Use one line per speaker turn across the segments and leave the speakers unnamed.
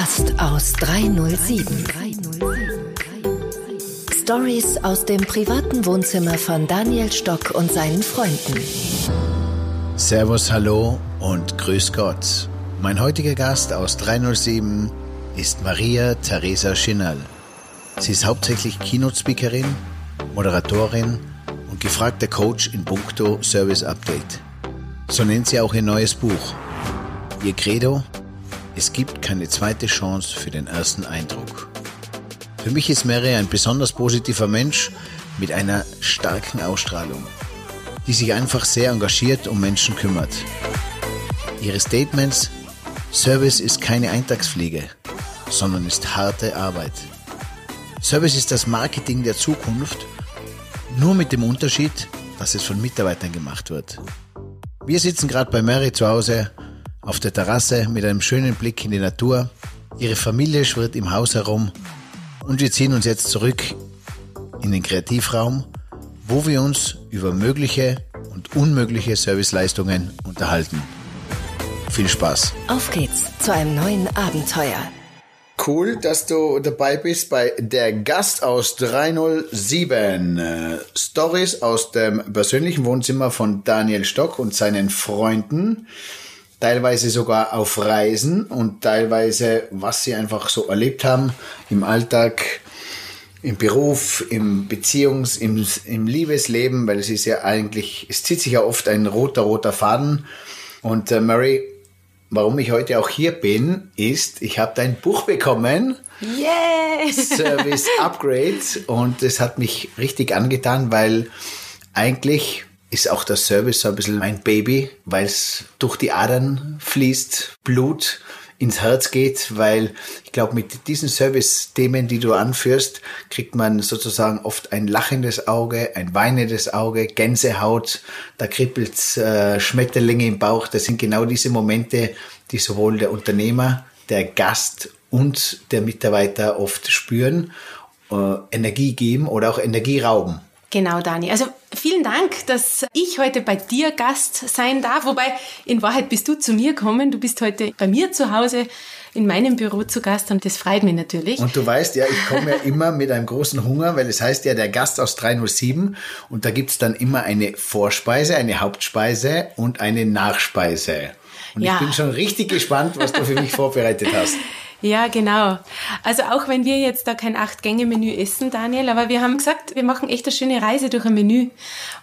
Gast aus 307. Stories aus dem privaten Wohnzimmer von Daniel Stock und seinen Freunden.
Servus, hallo und grüß Gott. Mein heutiger Gast aus 307 ist Maria Theresa Schinnerl. Sie ist hauptsächlich Keynote-Speakerin, Moderatorin und gefragter Coach in puncto Service Update. So nennt sie auch ihr neues Buch. Ihr Credo, es gibt keine zweite Chance für den ersten Eindruck. Für mich ist Mary ein besonders positiver Mensch mit einer starken Ausstrahlung, die sich einfach sehr engagiert um Menschen kümmert. Ihre Statements, Service ist keine Eintagsfliege, sondern ist harte Arbeit. Service ist das Marketing der Zukunft, nur mit dem Unterschied, dass es von Mitarbeitern gemacht wird. Wir sitzen gerade bei Mary zu Hause auf der Terrasse mit einem schönen Blick in die Natur. Ihre Familie schwirrt im Haus herum und wir ziehen uns jetzt zurück in den Kreativraum, wo wir uns über mögliche und unmögliche Serviceleistungen unterhalten. Viel Spaß.
Auf geht's zu einem neuen Abenteuer.
Cool, dass du dabei bist bei der Gast aus 307. Äh, Stories aus dem persönlichen Wohnzimmer von Daniel Stock und seinen Freunden teilweise sogar auf Reisen und teilweise, was sie einfach so erlebt haben im Alltag, im Beruf, im Beziehungs-, im, im Liebesleben, weil es ist ja eigentlich, es zieht sich ja oft ein roter, roter Faden. Und äh, Mary, warum ich heute auch hier bin, ist, ich habe dein Buch bekommen.
Yes!
Service Upgrade. Und es hat mich richtig angetan, weil eigentlich ist auch der Service so ein bisschen mein Baby, weil es durch die Adern fließt, Blut ins Herz geht, weil ich glaube, mit diesen Service-Themen, die du anführst, kriegt man sozusagen oft ein lachendes Auge, ein weinendes Auge, Gänsehaut, da kribbelt äh, Schmetterlinge im Bauch. Das sind genau diese Momente, die sowohl der Unternehmer, der Gast und der Mitarbeiter oft spüren, äh, Energie geben oder auch Energie rauben.
Genau, Dani. Also vielen Dank, dass ich heute bei dir Gast sein darf. Wobei, in Wahrheit bist du zu mir gekommen. Du bist heute bei mir zu Hause in meinem Büro zu Gast und das freut mich natürlich.
Und du weißt ja, ich komme ja immer mit einem großen Hunger, weil es heißt ja der Gast aus 307 und da gibt's dann immer eine Vorspeise, eine Hauptspeise und eine Nachspeise. Und ja. ich bin schon richtig gespannt, was du für mich vorbereitet hast.
Ja, genau. Also auch wenn wir jetzt da kein Acht-Gänge-Menü essen, Daniel, aber wir haben gesagt, wir machen echt eine schöne Reise durch ein Menü.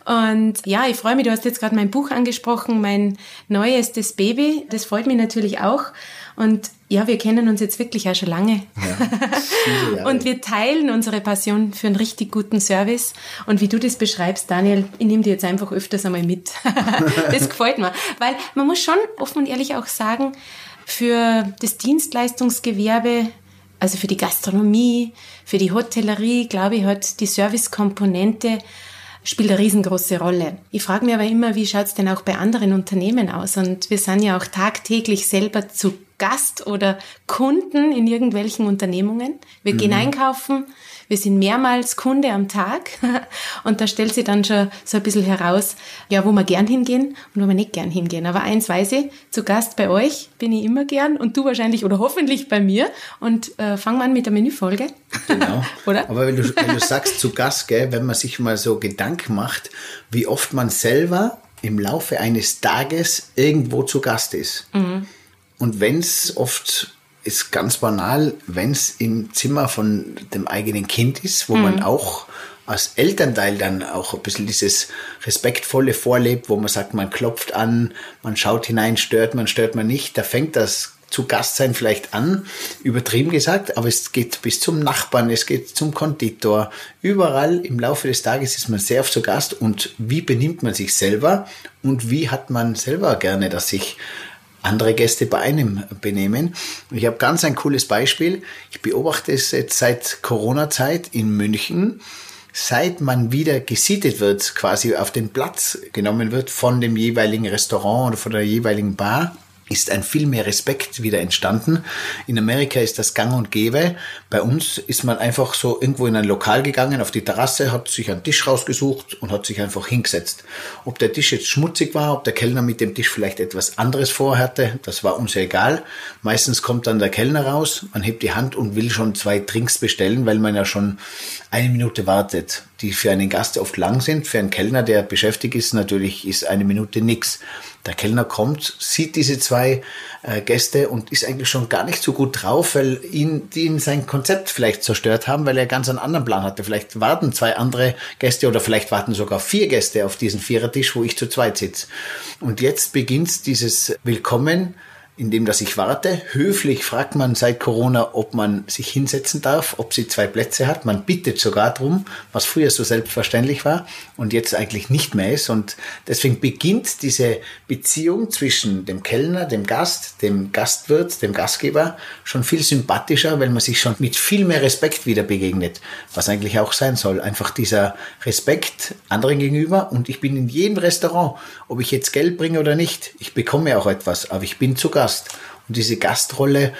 Und ja, ich freue mich, du hast jetzt gerade mein Buch angesprochen, mein neuestes Baby. Das freut mich natürlich auch. Und ja, wir kennen uns jetzt wirklich auch schon lange. Ja, und wir teilen unsere Passion für einen richtig guten Service. Und wie du das beschreibst, Daniel, ich nehme dir jetzt einfach öfters einmal mit. das gefällt mir. Weil man muss schon offen und ehrlich auch sagen, für das Dienstleistungsgewerbe, also für die Gastronomie, für die Hotellerie, glaube ich, hat die Servicekomponente spielt eine riesengroße Rolle. Ich frage mich aber immer, wie schaut es denn auch bei anderen Unternehmen aus? Und wir sind ja auch tagtäglich selber zu Gast oder Kunden in irgendwelchen Unternehmungen. Wir mhm. gehen einkaufen, wir sind mehrmals Kunde am Tag und da stellt sich dann schon so ein bisschen heraus, ja, wo wir gern hingehen und wo wir nicht gern hingehen. Aber eins weiß ich, zu Gast bei euch bin ich immer gern und du wahrscheinlich oder hoffentlich bei mir. Und äh, fangen wir an mit der Menüfolge.
Genau. oder? Aber wenn du, wenn du sagst zu Gast, gell, wenn man sich mal so Gedanken macht, wie oft man selber im Laufe eines Tages irgendwo zu Gast ist. Mhm. Und wenn es oft ist ganz banal, wenn es im Zimmer von dem eigenen Kind ist, wo mhm. man auch als Elternteil dann auch ein bisschen dieses Respektvolle vorlebt, wo man sagt, man klopft an, man schaut hinein, stört man, stört man nicht, da fängt das zu Gastsein vielleicht an, übertrieben gesagt, aber es geht bis zum Nachbarn, es geht zum Konditor. Überall im Laufe des Tages ist man sehr oft zu Gast und wie benimmt man sich selber und wie hat man selber gerne, dass sich andere Gäste bei einem benehmen. Ich habe ganz ein cooles Beispiel. Ich beobachte es jetzt seit Corona-Zeit in München. Seit man wieder gesiedet wird, quasi auf den Platz genommen wird von dem jeweiligen Restaurant oder von der jeweiligen Bar, ist ein viel mehr Respekt wieder entstanden. In Amerika ist das gang und gäbe. Bei uns ist man einfach so irgendwo in ein Lokal gegangen, auf die Terrasse, hat sich einen Tisch rausgesucht und hat sich einfach hingesetzt. Ob der Tisch jetzt schmutzig war, ob der Kellner mit dem Tisch vielleicht etwas anderes vorhatte, das war uns egal. Meistens kommt dann der Kellner raus, man hebt die Hand und will schon zwei Drinks bestellen, weil man ja schon eine Minute wartet, die für einen Gast oft lang sind. Für einen Kellner, der beschäftigt ist, natürlich ist eine Minute nix. Der Kellner kommt, sieht diese zwei äh, Gäste und ist eigentlich schon gar nicht so gut drauf, weil ihn, die ihn sein Konzept vielleicht zerstört haben, weil er ganz einen anderen Plan hatte. Vielleicht warten zwei andere Gäste oder vielleicht warten sogar vier Gäste auf diesen Vierertisch, wo ich zu zweit sitze. Und jetzt beginnt dieses Willkommen indem dass ich warte. Höflich fragt man seit Corona, ob man sich hinsetzen darf, ob sie zwei Plätze hat. Man bittet sogar drum, was früher so selbstverständlich war und jetzt eigentlich nicht mehr ist. Und deswegen beginnt diese Beziehung zwischen dem Kellner, dem Gast, dem Gastwirt, dem Gastgeber schon viel sympathischer, weil man sich schon mit viel mehr Respekt wieder begegnet, was eigentlich auch sein soll. Einfach dieser Respekt anderen gegenüber. Und ich bin in jedem Restaurant, ob ich jetzt Geld bringe oder nicht, ich bekomme auch etwas, aber ich bin zu Gast. Und diese Gastrolle,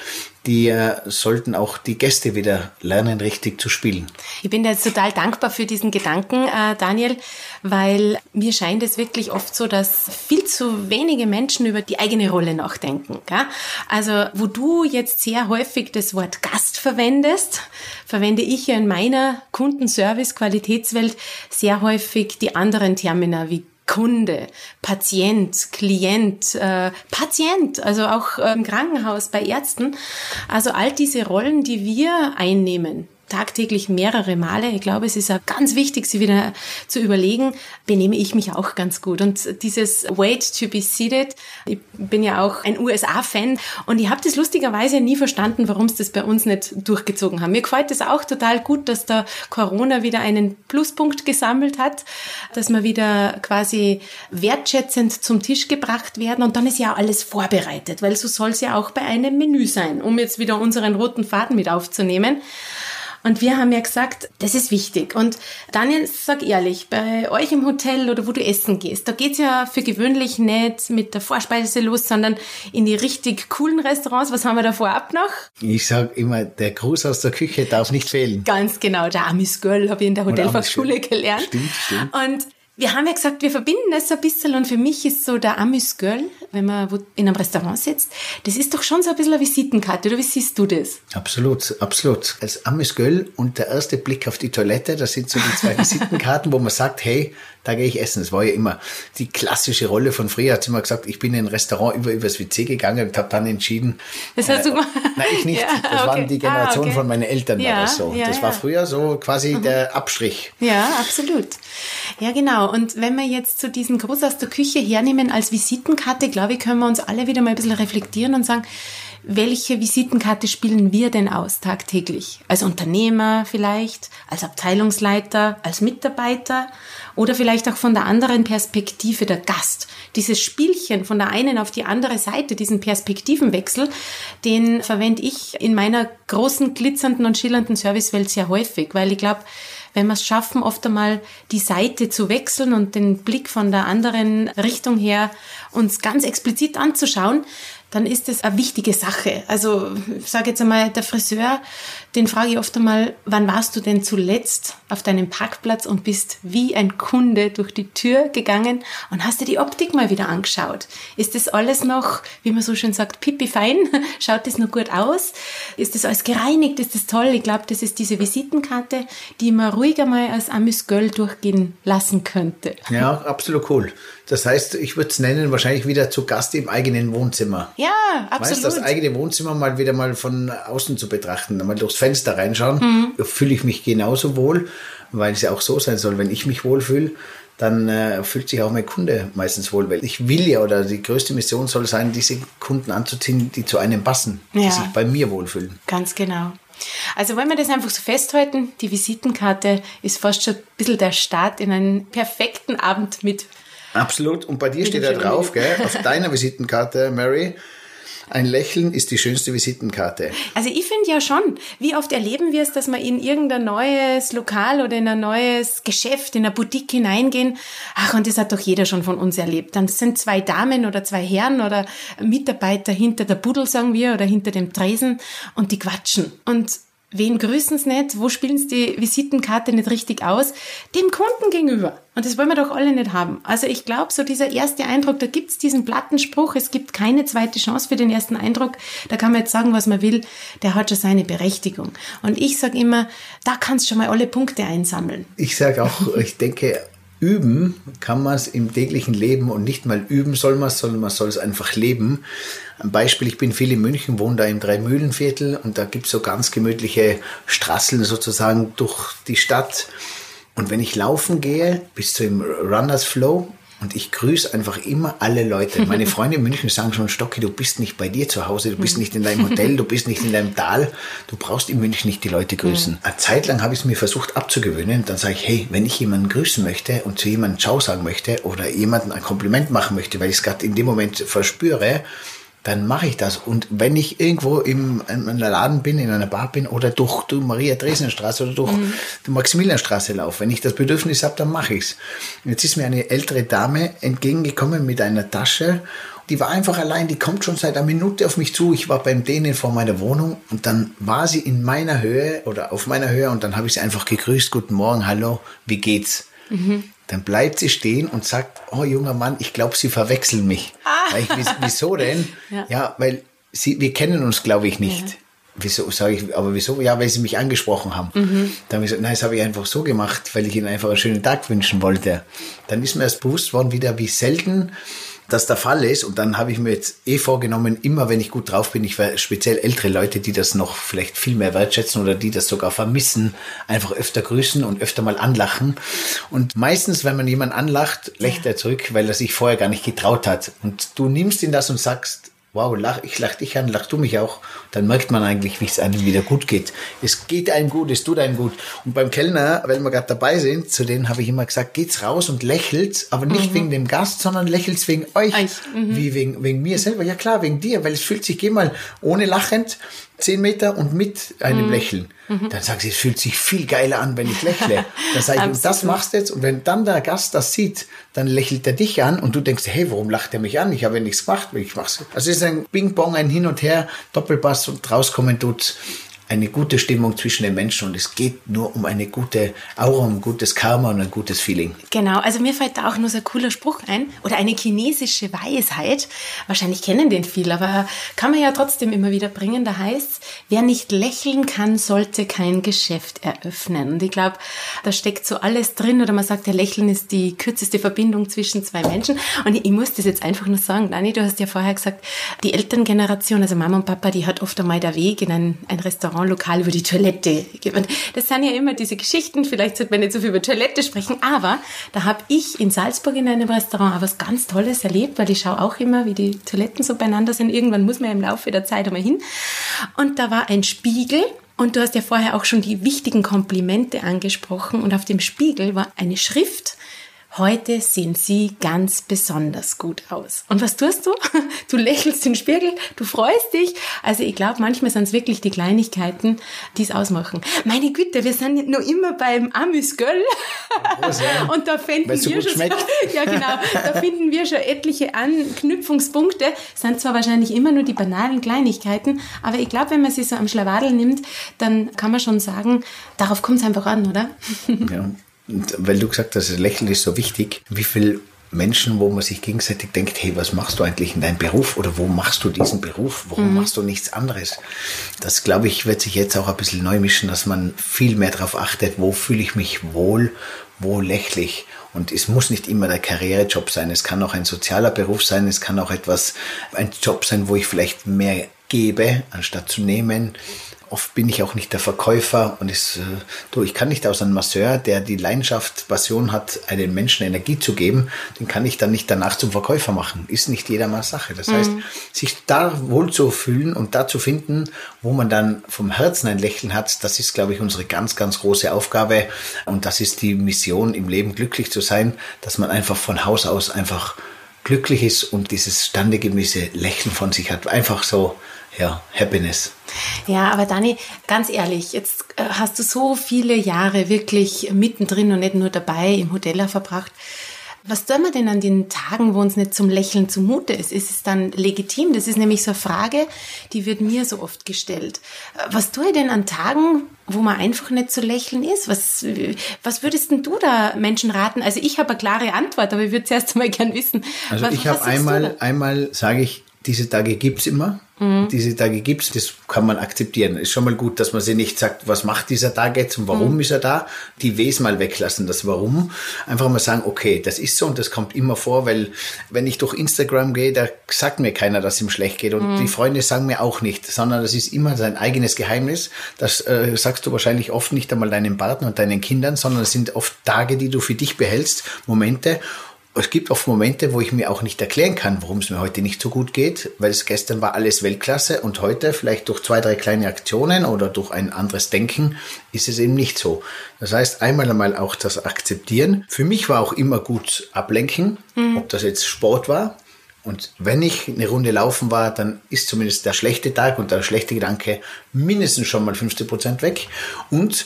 die äh, sollten auch die Gäste wieder lernen, richtig zu spielen.
Ich bin jetzt total dankbar für diesen Gedanken, äh, Daniel, weil mir scheint es wirklich oft so, dass viel zu wenige Menschen über die eigene Rolle nachdenken. Gell? Also, wo du jetzt sehr häufig das Wort Gast verwendest, verwende ich ja in meiner Kundenservice-Qualitätswelt sehr häufig die anderen Termina wie Kunde, Patient, Klient, äh, Patient, also auch äh, im Krankenhaus bei Ärzten. Also all diese Rollen, die wir einnehmen, tagtäglich mehrere Male. Ich glaube, es ist auch ganz wichtig, sie wieder zu überlegen, benehme ich mich auch ganz gut. Und dieses Wait to be seated, ich bin ja auch ein USA-Fan und ich habe das lustigerweise nie verstanden, warum es das bei uns nicht durchgezogen haben. Mir gefällt es auch total gut, dass da Corona wieder einen Pluspunkt gesammelt hat, dass wir wieder quasi wertschätzend zum Tisch gebracht werden und dann ist ja alles vorbereitet, weil so soll es ja auch bei einem Menü sein, um jetzt wieder unseren roten Faden mit aufzunehmen. Und wir haben ja gesagt, das ist wichtig. Und Daniel, sag ehrlich, bei euch im Hotel oder wo du essen gehst, da geht's ja für gewöhnlich nicht mit der Vorspeise los, sondern in die richtig coolen Restaurants. Was haben wir da vorab noch?
Ich sag immer, der Gruß aus der Küche darf nicht fehlen.
Ganz genau, der Amis Girl habe ich in der Hotelfachschule gelernt.
Stimmt, stimmt.
Und wir haben ja gesagt, wir verbinden das ein bisschen und für mich ist so der Amüs Girl, wenn man in einem Restaurant sitzt, das ist doch schon so ein bisschen eine Visitenkarte, oder wie siehst du das?
Absolut, absolut. Als Amüs Girl und der erste Blick auf die Toilette, das sind so die zwei Visitenkarten, wo man sagt, hey, da gehe ich essen. Das war ja immer die klassische Rolle von früher. Hat sie immer gesagt, ich bin in ein Restaurant über übers WC gegangen und habe dann entschieden.
Das hast äh, du gemacht?
Nein, ich nicht. Ja, das okay. waren die Generation ah, okay. von meinen Eltern ja, war das so. Ja, das war früher so quasi mhm. der Abstrich.
Ja, absolut. Ja, genau. Und wenn wir jetzt zu so diesen Gruß aus der Küche hernehmen als Visitenkarte, glaube ich, können wir uns alle wieder mal ein bisschen reflektieren und sagen, welche Visitenkarte spielen wir denn aus tagtäglich? Als Unternehmer vielleicht, als Abteilungsleiter, als Mitarbeiter oder vielleicht auch von der anderen Perspektive der Gast. Dieses Spielchen von der einen auf die andere Seite, diesen Perspektivenwechsel, den verwende ich in meiner großen, glitzernden und schillernden Servicewelt sehr häufig, weil ich glaube, wenn wir es schaffen, oft einmal die Seite zu wechseln und den Blick von der anderen Richtung her uns ganz explizit anzuschauen, dann ist es eine wichtige Sache. Also ich sage jetzt einmal, der Friseur, den frage ich oft einmal, wann warst du denn zuletzt auf deinem Parkplatz und bist wie ein Kunde durch die Tür gegangen und hast dir die Optik mal wieder angeschaut? Ist das alles noch, wie man so schön sagt, pipi fein? Schaut das noch gut aus? Ist das alles gereinigt? Ist das toll? Ich glaube, das ist diese Visitenkarte, die man ruhiger mal als Amis Göll durchgehen lassen könnte.
Ja, absolut cool. Das heißt, ich würde es nennen, wahrscheinlich wieder zu Gast im eigenen Wohnzimmer.
Ja, absolut.
Weißt, das eigene Wohnzimmer mal wieder mal von außen zu betrachten, mal durchs Fenster reinschauen, mhm. fühle ich mich genauso wohl, weil es ja auch so sein soll, wenn ich mich wohlfühle, dann äh, fühlt sich auch mein Kunde meistens wohl, weil ich will ja oder die größte Mission soll sein, diese Kunden anzuziehen, die zu einem passen, ja. die sich bei mir wohlfühlen.
Ganz genau. Also wollen wir das einfach so festhalten, die Visitenkarte ist fast schon ein bisschen der Start in einen perfekten Abend mit
Absolut. Und bei dir steht da drauf, gell, auf deiner Visitenkarte, Mary, Ein Lächeln ist die schönste Visitenkarte.
Also ich finde ja schon, wie oft erleben wir es, dass wir in irgendein neues Lokal oder in ein neues Geschäft, in eine Boutique hineingehen. Ach, und das hat doch jeder schon von uns erlebt. Dann sind zwei Damen oder zwei Herren oder Mitarbeiter hinter der Pudel, sagen wir, oder hinter dem Tresen und die quatschen. Und Wen grüßen sie nicht? Wo spielen sie die Visitenkarte nicht richtig aus? Dem Kunden gegenüber. Und das wollen wir doch alle nicht haben. Also ich glaube, so dieser erste Eindruck, da gibt's diesen Plattenspruch, es gibt keine zweite Chance für den ersten Eindruck. Da kann man jetzt sagen, was man will, der hat schon seine Berechtigung. Und ich sage immer, da kannst du schon mal alle Punkte einsammeln.
Ich sage auch, ich denke, üben kann man es im täglichen Leben und nicht mal üben soll man es, sondern man soll es einfach leben. Ein Beispiel, ich bin viel in München, wohne da im Dreimühlenviertel und da gibt es so ganz gemütliche Strasseln sozusagen durch die Stadt. Und wenn ich laufen gehe bis zu dem Runners Flow, und ich grüße einfach immer alle Leute. Meine Freunde in München sagen schon, Stocki, du bist nicht bei dir zu Hause, du bist nicht in deinem Hotel, du bist nicht in deinem Tal. Du brauchst in München nicht die Leute grüßen. Eine Zeit lang habe ich es mir versucht abzugewöhnen. Dann sage ich, hey, wenn ich jemanden grüßen möchte und zu jemandem Ciao sagen möchte oder jemandem ein Kompliment machen möchte, weil ich es gerade in dem Moment verspüre, dann mache ich das. Und wenn ich irgendwo im, in einem Laden bin, in einer Bar bin oder durch die Maria Dresden Straße oder durch mhm. die Maximilianstraße laufe, wenn ich das Bedürfnis habe, dann mache ich's. Jetzt ist mir eine ältere Dame entgegengekommen mit einer Tasche. Die war einfach allein, die kommt schon seit einer Minute auf mich zu. Ich war beim Dänen vor meiner Wohnung und dann war sie in meiner Höhe oder auf meiner Höhe und dann habe ich sie einfach gegrüßt. Guten Morgen, hallo, wie geht's? Mhm. Dann bleibt sie stehen und sagt, oh junger Mann, ich glaube, Sie verwechseln mich. Ah. Ich, wieso denn? Ja. ja, weil sie, wir kennen uns, glaube ich, nicht. Ja. Wieso sage ich, aber wieso? Ja, weil sie mich angesprochen haben. Mhm. Dann habe ich gesagt, nein, das habe ich einfach so gemacht, weil ich ihnen einfach einen schönen Tag wünschen wollte. Dann ist mir erst bewusst worden wieder, wie selten das der Fall ist. Und dann habe ich mir jetzt eh vorgenommen, immer wenn ich gut drauf bin, ich werde speziell ältere Leute, die das noch vielleicht viel mehr wertschätzen oder die das sogar vermissen, einfach öfter grüßen und öfter mal anlachen. Und meistens, wenn man jemanden anlacht, lächelt er zurück, weil er sich vorher gar nicht getraut hat. Und du nimmst ihn das und sagst, wow, lach, ich lach dich an, lach du mich auch, dann merkt man eigentlich, wie es einem wieder gut geht. Es geht einem gut, es tut einem gut. Und beim Kellner, weil wir gerade dabei sind, zu denen habe ich immer gesagt, geht's raus und lächelt, aber nicht mhm. wegen dem Gast, sondern lächelt wegen euch, mhm. wie wegen, wegen mir selber. Ja klar, wegen dir, weil es fühlt sich, geh mal ohne lachend, zehn Meter und mit einem mhm. Lächeln. Mhm. Dann sagt sie, es fühlt sich viel geiler an, wenn ich lächle. Dann sage ich, und das machst du jetzt. Und wenn dann der Gast das sieht, dann lächelt er dich an und du denkst, hey, warum lacht er mich an? Ich habe ja nichts gemacht, ich mach's. Also es ist ein Bing-Bong, ein Hin und Her, Doppelpass und rauskommen tut's eine gute Stimmung zwischen den Menschen und es geht nur um eine gute Aura, um ein gutes Karma und ein gutes Feeling.
Genau, also mir fällt da auch nur so ein cooler Spruch ein oder eine chinesische Weisheit. Wahrscheinlich kennen den viele, aber kann man ja trotzdem immer wieder bringen. Da heißt, wer nicht lächeln kann, sollte kein Geschäft eröffnen. Und ich glaube, da steckt so alles drin oder man sagt, der Lächeln ist die kürzeste Verbindung zwischen zwei Menschen. Und ich, ich muss das jetzt einfach nur sagen, Dani, du hast ja vorher gesagt, die Elterngeneration, also Mama und Papa, die hat oft einmal der Weg in ein, ein Restaurant Restaurantlokal über die Toilette. Und das sind ja immer diese Geschichten, vielleicht sollte man nicht so viel über Toilette sprechen, aber da habe ich in Salzburg in einem Restaurant auch was ganz Tolles erlebt, weil ich schaue auch immer, wie die Toiletten so beieinander sind. Irgendwann muss man ja im Laufe der Zeit einmal hin. Und da war ein Spiegel und du hast ja vorher auch schon die wichtigen Komplimente angesprochen und auf dem Spiegel war eine Schrift Heute sehen Sie ganz besonders gut aus. Und was tust du? Du lächelst den Spiegel, du freust dich. Also ich glaube, manchmal sind es wirklich die Kleinigkeiten, die es ausmachen. Meine Güte, wir sind noch immer beim Amüsgöl. Und da finden wir schon, ja genau, da finden wir schon etliche Anknüpfungspunkte. Sind zwar wahrscheinlich immer nur die banalen Kleinigkeiten, aber ich glaube, wenn man sie so am Schlawadel nimmt, dann kann man schon sagen, darauf kommt es einfach an, oder?
Ja. Und weil du gesagt hast, das Lächeln ist so wichtig, wie viel Menschen, wo man sich gegenseitig denkt, hey, was machst du eigentlich in deinem Beruf oder wo machst du diesen Beruf? Warum mhm. machst du nichts anderes? Das, glaube ich, wird sich jetzt auch ein bisschen neu mischen, dass man viel mehr darauf achtet, wo fühle ich mich wohl, wo lächle ich. Und es muss nicht immer der Karrierejob sein. Es kann auch ein sozialer Beruf sein. Es kann auch etwas, ein Job sein, wo ich vielleicht mehr gebe, anstatt zu nehmen oft bin ich auch nicht der Verkäufer und es, äh, du, ich kann nicht aus einem Masseur, der die Leidenschaft, Passion hat, einem Menschen Energie zu geben, den kann ich dann nicht danach zum Verkäufer machen. Ist nicht jedermanns Sache. Das mhm. heißt, sich da wohl zu fühlen und da zu finden, wo man dann vom Herzen ein Lächeln hat, das ist, glaube ich, unsere ganz, ganz große Aufgabe und das ist die Mission im Leben, glücklich zu sein, dass man einfach von Haus aus einfach glücklich ist und dieses standesgemäße Lächeln von sich hat. Einfach so, ja, Happiness.
Ja, aber Dani, ganz ehrlich, jetzt äh, hast du so viele Jahre wirklich mittendrin und nicht nur dabei im Hotel verbracht. Was tun wir denn an den Tagen, wo uns nicht zum Lächeln zumute ist? Ist es dann legitim? Das ist nämlich so eine Frage, die wird mir so oft gestellt. Was tue ich denn an Tagen, wo man einfach nicht zu lächeln ist? Was, was würdest denn du da Menschen raten? Also ich habe eine klare Antwort, aber ich würde zuerst mal gern wissen.
Also
was,
ich habe einmal, einmal sage ich, diese Tage gibt's immer. Mhm. Diese Tage gibt's, das kann man akzeptieren. Ist schon mal gut, dass man sich nicht sagt, was macht dieser Tag jetzt und warum mhm. ist er da. Die Ws mal weglassen, das Warum. Einfach mal sagen, okay, das ist so und das kommt immer vor, weil wenn ich durch Instagram gehe, da sagt mir keiner, dass ihm schlecht geht und mhm. die Freunde sagen mir auch nicht, sondern das ist immer sein eigenes Geheimnis. Das äh, sagst du wahrscheinlich oft nicht einmal deinem Partner und deinen Kindern, sondern es sind oft Tage, die du für dich behältst, Momente es gibt oft Momente, wo ich mir auch nicht erklären kann, warum es mir heute nicht so gut geht, weil es gestern war alles Weltklasse und heute vielleicht durch zwei, drei kleine Aktionen oder durch ein anderes Denken ist es eben nicht so. Das heißt, einmal einmal auch das Akzeptieren. Für mich war auch immer gut ablenken, mhm. ob das jetzt Sport war. Und wenn ich eine Runde laufen war, dann ist zumindest der schlechte Tag und der schlechte Gedanke mindestens schon mal 50 Prozent weg. Und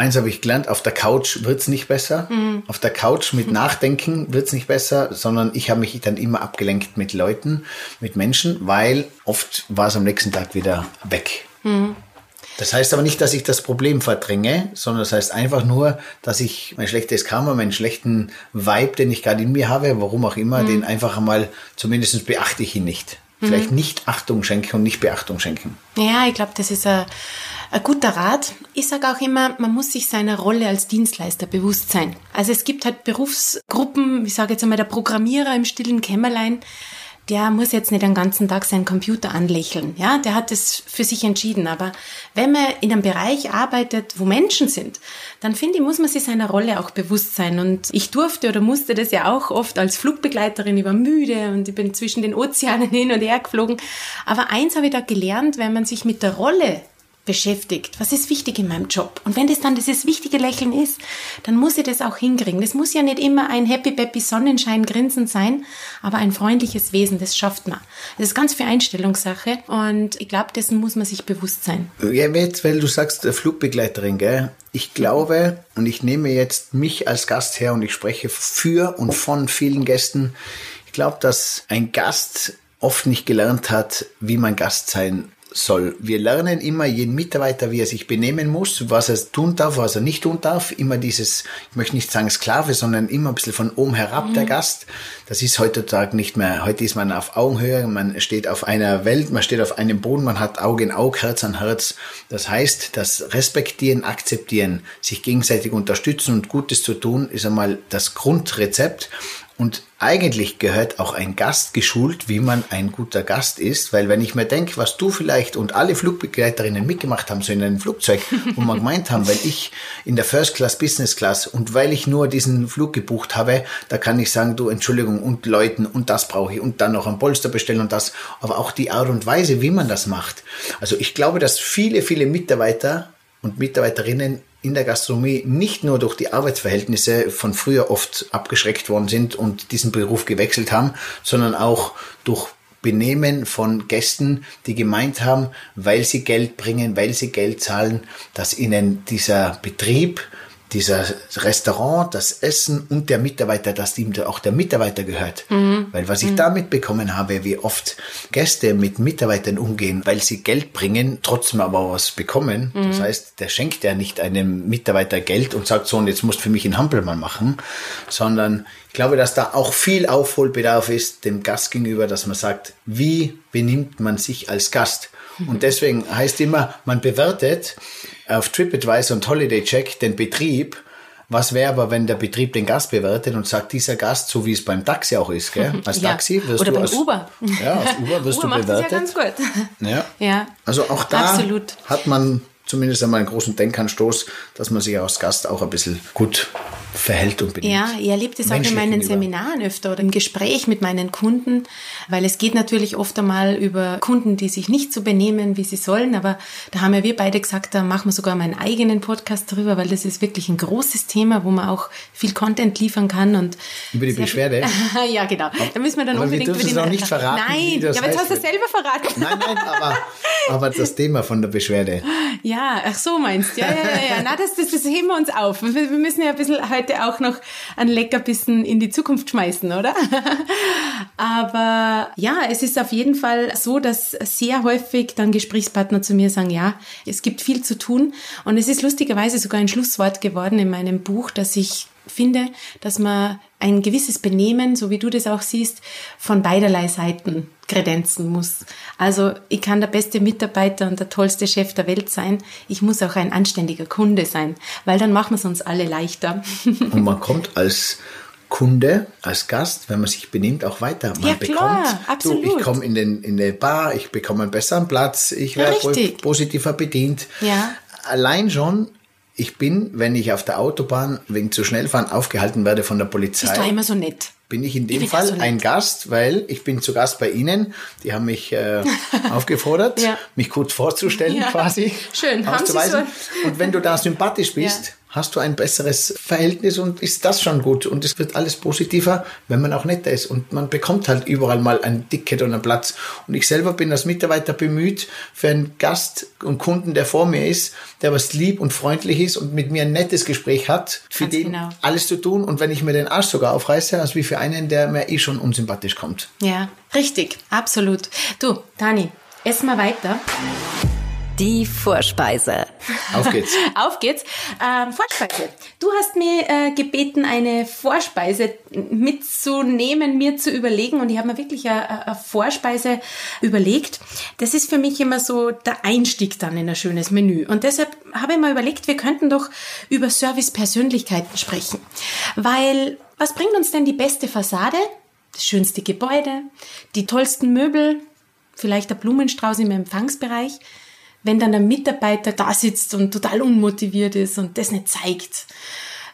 Eins habe ich gelernt, auf der Couch wird's nicht besser. Mhm. Auf der Couch mit Nachdenken wird's nicht besser, sondern ich habe mich dann immer abgelenkt mit Leuten, mit Menschen, weil oft war es am nächsten Tag wieder weg. Mhm. Das heißt aber nicht, dass ich das Problem verdränge, sondern das heißt einfach nur, dass ich mein schlechtes Karma, meinen schlechten Vibe, den ich gerade in mir habe, warum auch immer, mhm. den einfach einmal, zumindest beachte ich ihn nicht. Vielleicht mhm. nicht Achtung schenken und nicht Beachtung schenken.
Ja, ich glaube, das ist ein ein guter Rat. Ich sage auch immer, man muss sich seiner Rolle als Dienstleister bewusst sein. Also es gibt halt Berufsgruppen, ich sage jetzt einmal der Programmierer im stillen Kämmerlein, der muss jetzt nicht den ganzen Tag seinen Computer anlächeln. Ja, der hat es für sich entschieden. Aber wenn man in einem Bereich arbeitet, wo Menschen sind, dann finde ich, muss man sich seiner Rolle auch bewusst sein. Und ich durfte oder musste das ja auch oft als Flugbegleiterin. Ich war müde und ich bin zwischen den Ozeanen hin und her geflogen. Aber eins habe ich da gelernt, wenn man sich mit der Rolle beschäftigt. Was ist wichtig in meinem Job? Und wenn das dann dieses wichtige Lächeln ist, dann muss ich das auch hinkriegen. Das muss ja nicht immer ein happy peppy Sonnenschein Grinsen sein, aber ein freundliches Wesen, das schafft man. Das ist ganz viel Einstellungssache und ich glaube, dessen muss man sich bewusst sein.
Ja, jetzt, weil du sagst Flugbegleiterin, gell? Ich glaube und ich nehme jetzt mich als Gast her und ich spreche für und von vielen Gästen. Ich glaube, dass ein Gast oft nicht gelernt hat, wie man Gast sein soll. Wir lernen immer jeden Mitarbeiter, wie er sich benehmen muss, was er tun darf, was er nicht tun darf. Immer dieses, ich möchte nicht sagen Sklave, sondern immer ein bisschen von oben herab mhm. der Gast. Das ist heutzutage nicht mehr. Heute ist man auf Augenhöhe, man steht auf einer Welt, man steht auf einem Boden, man hat Auge in Auge, Herz an Herz. Das heißt, das Respektieren, Akzeptieren, sich gegenseitig unterstützen und Gutes zu tun, ist einmal das Grundrezept. Und eigentlich gehört auch ein Gast geschult, wie man ein guter Gast ist, weil wenn ich mir denke, was du vielleicht und alle Flugbegleiterinnen mitgemacht haben, so in einem Flugzeug, wo man gemeint haben, weil ich in der First Class, Business Class und weil ich nur diesen Flug gebucht habe, da kann ich sagen, du Entschuldigung und Leuten und das brauche ich und dann noch ein Polster bestellen und das, aber auch die Art und Weise, wie man das macht. Also ich glaube, dass viele, viele Mitarbeiter und Mitarbeiterinnen in der Gastronomie nicht nur durch die Arbeitsverhältnisse von früher oft abgeschreckt worden sind und diesen Beruf gewechselt haben, sondern auch durch Benehmen von Gästen, die gemeint haben, weil sie Geld bringen, weil sie Geld zahlen, dass ihnen dieser Betrieb dieser Restaurant, das Essen und der Mitarbeiter, dass ihm auch der Mitarbeiter gehört. Mhm. Weil was ich mhm. da mitbekommen habe, wie oft Gäste mit Mitarbeitern umgehen, weil sie Geld bringen, trotzdem aber was bekommen. Mhm. Das heißt, der schenkt ja nicht einem Mitarbeiter Geld und sagt so, und jetzt musst du für mich einen Hampelmann machen, sondern ich glaube, dass da auch viel Aufholbedarf ist dem Gast gegenüber, dass man sagt, wie benimmt man sich als Gast? Und deswegen heißt immer, man bewertet auf TripAdvisor und Holiday Check den Betrieb. Was wäre aber, wenn der Betrieb den Gast bewertet und sagt, dieser Gast, so wie es beim Taxi auch ist, gell? Als
ja.
Taxi
wirst Oder du beim als, Uber.
Ja, als Uber wirst Uber du bewertet.
Das ja ganz gut.
Ja. ja. Also auch da Absolut. hat man zumindest einmal einen großen Denkanstoß, dass man sich als Gast auch ein bisschen gut verhält und benimmt.
Ja, ich erlebe das auch in meinen gegenüber. Seminaren öfter oder im Gespräch mit meinen Kunden, weil es geht natürlich oft einmal über Kunden, die sich nicht so benehmen, wie sie sollen, aber da haben ja wir beide gesagt, da machen wir sogar meinen eigenen Podcast darüber, weil das ist wirklich ein großes Thema, wo man auch viel Content liefern kann und
über die Beschwerde.
ja, genau. Da müssen wir dann
aber
unbedingt
wir über den
auch
nicht verraten.
Nein, ja, aber jetzt hast du selber verraten.
Nein, nein, aber, aber das Thema von der Beschwerde.
Ja, ach so meinst du. Ja, ja, ja, ja. Na, das, das, das heben wir uns auf. Wir, wir müssen ja ein bisschen heute auch noch ein Leckerbissen in die Zukunft schmeißen, oder? Aber ja, es ist auf jeden Fall so, dass sehr häufig dann Gesprächspartner zu mir sagen, ja, es gibt viel zu tun. Und es ist lustigerweise sogar ein Schlusswort geworden in meinem Buch, dass ich finde, dass man ein gewisses Benehmen, so wie du das auch siehst, von beiderlei Seiten kredenzen muss. Also ich kann der beste Mitarbeiter und der tollste Chef der Welt sein. Ich muss auch ein anständiger Kunde sein, weil dann machen wir es uns alle leichter.
Und man kommt als Kunde, als Gast, wenn man sich benimmt, auch weiter. Man
ja, klar,
bekommt,
absolut.
Du, ich komme in, den, in eine Bar, ich bekomme einen besseren Platz, ich werde positiver bedient.
Ja.
Allein schon ich bin, wenn ich auf der Autobahn wegen zu schnell fahren aufgehalten werde von der Polizei.
Bist du immer so nett?
Bin ich in dem ich Fall so ein Gast, weil ich bin zu Gast bei Ihnen. Die haben mich äh, aufgefordert, ja. mich kurz vorzustellen ja. quasi.
Schön, haben Sie so.
Und wenn du da sympathisch bist, ja hast du ein besseres Verhältnis und ist das schon gut. Und es wird alles positiver, wenn man auch netter ist. Und man bekommt halt überall mal ein Ticket und einen Platz. Und ich selber bin als Mitarbeiter bemüht, für einen Gast und Kunden, der vor mir ist, der was lieb und freundlich ist und mit mir ein nettes Gespräch hat, für Ganz den genau. alles zu tun. Und wenn ich mir den Arsch sogar aufreiße, als wie für einen, der mir eh schon unsympathisch kommt.
Ja, richtig, absolut. Du, Dani, ess mal weiter.
Die Vorspeise.
Auf geht's.
Auf geht's. Ähm, Vorspeise. Du hast mir äh, gebeten, eine Vorspeise mitzunehmen, mir zu überlegen. Und ich habe mir wirklich eine, eine Vorspeise überlegt. Das ist für mich immer so der Einstieg dann in ein schönes Menü. Und deshalb habe ich mir überlegt, wir könnten doch über Service-Persönlichkeiten sprechen. Weil was bringt uns denn die beste Fassade? Das schönste Gebäude, die tollsten Möbel, vielleicht der Blumenstrauß im Empfangsbereich wenn dann der Mitarbeiter da sitzt und total unmotiviert ist und das nicht zeigt.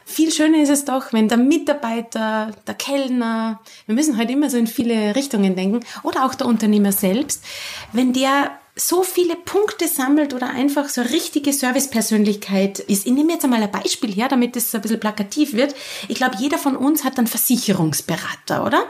Viel schöner ist es doch, wenn der Mitarbeiter, der Kellner, wir müssen halt immer so in viele Richtungen denken, oder auch der Unternehmer selbst, wenn der so viele Punkte sammelt oder einfach so eine richtige Servicepersönlichkeit ist. Ich nehme jetzt einmal ein Beispiel her, damit das ein bisschen plakativ wird. Ich glaube, jeder von uns hat einen Versicherungsberater, oder?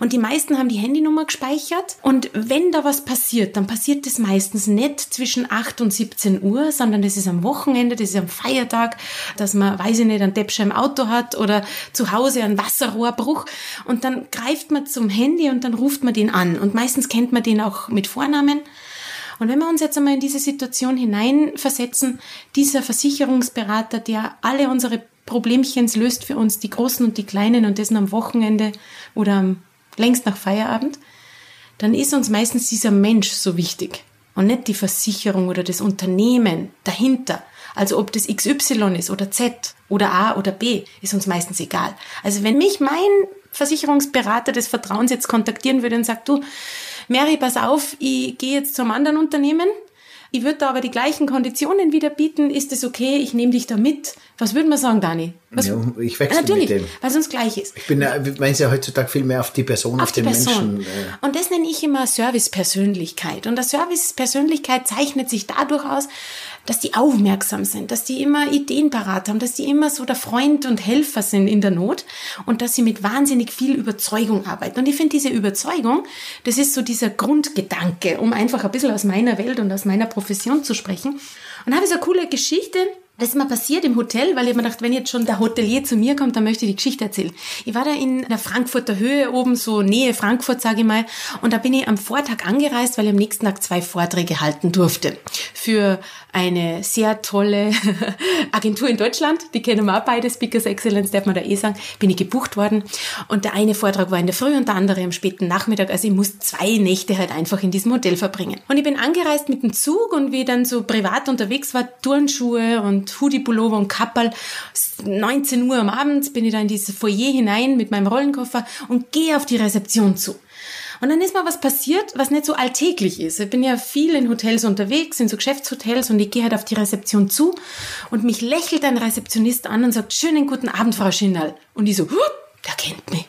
Und die meisten haben die Handynummer gespeichert. Und wenn da was passiert, dann passiert das meistens nicht zwischen 8 und 17 Uhr, sondern das ist am Wochenende, das ist am Feiertag, dass man, weiß ich nicht, einen Deppscher im Auto hat oder zu Hause einen Wasserrohrbruch. Und dann greift man zum Handy und dann ruft man den an. Und meistens kennt man den auch mit Vornamen. Und wenn wir uns jetzt einmal in diese Situation hineinversetzen, dieser Versicherungsberater, der alle unsere Problemchens löst für uns, die großen und die kleinen und dessen am Wochenende oder am längst nach Feierabend, dann ist uns meistens dieser Mensch so wichtig und nicht die Versicherung oder das Unternehmen dahinter. Also ob das XY ist oder Z oder A oder B, ist uns meistens egal. Also wenn mich mein Versicherungsberater des Vertrauens jetzt kontaktieren würde und sagt, du, Mary, pass auf, ich gehe jetzt zum anderen Unternehmen, ich würde da aber die gleichen Konditionen wieder bieten. Ist es okay? Ich nehme dich da mit. Was würde man sagen, Dani? Was,
ja, ich wechsle
natürlich,
mit dem.
weil es uns gleich ist.
Ich bin ja, meine ja heutzutage viel mehr auf die Person, auf, auf den Person. Menschen.
Äh. Und das nenne ich immer Service-Persönlichkeit. Und der Service-Persönlichkeit zeichnet sich dadurch aus, dass die aufmerksam sind, dass die immer Ideen parat haben, dass die immer so der Freund und Helfer sind in der Not und dass sie mit wahnsinnig viel Überzeugung arbeiten. Und ich finde diese Überzeugung, das ist so dieser Grundgedanke, um einfach ein bisschen aus meiner Welt und aus meiner Profession zu sprechen. Und habe so eine coole Geschichte, das ist mir passiert im Hotel, weil ich mir gedacht, wenn jetzt schon der Hotelier zu mir kommt, dann möchte ich die Geschichte erzählen. Ich war da in der Frankfurter Höhe oben, so Nähe Frankfurt, sage ich mal, und da bin ich am Vortag angereist, weil ich am nächsten Tag zwei Vorträge halten durfte. Für eine sehr tolle Agentur in Deutschland, die kennen wir auch beide, Speakers Excellence, darf man da eh sagen, bin ich gebucht worden. Und der eine Vortrag war in der Früh und der andere am späten Nachmittag. Also ich muss zwei Nächte halt einfach in diesem Hotel verbringen. Und ich bin angereist mit dem Zug und wie ich dann so privat unterwegs war, Turnschuhe und Hoodie, Pullover und Kappel. 19 Uhr am Abend bin ich da in dieses Foyer hinein mit meinem Rollenkoffer und gehe auf die Rezeption zu. Und dann ist mal was passiert, was nicht so alltäglich ist. Ich bin ja viel in Hotels unterwegs, in so Geschäftshotels und ich gehe halt auf die Rezeption zu und mich lächelt ein Rezeptionist an und sagt, schönen guten Abend, Frau Schinnal. Und ich so, der kennt mich.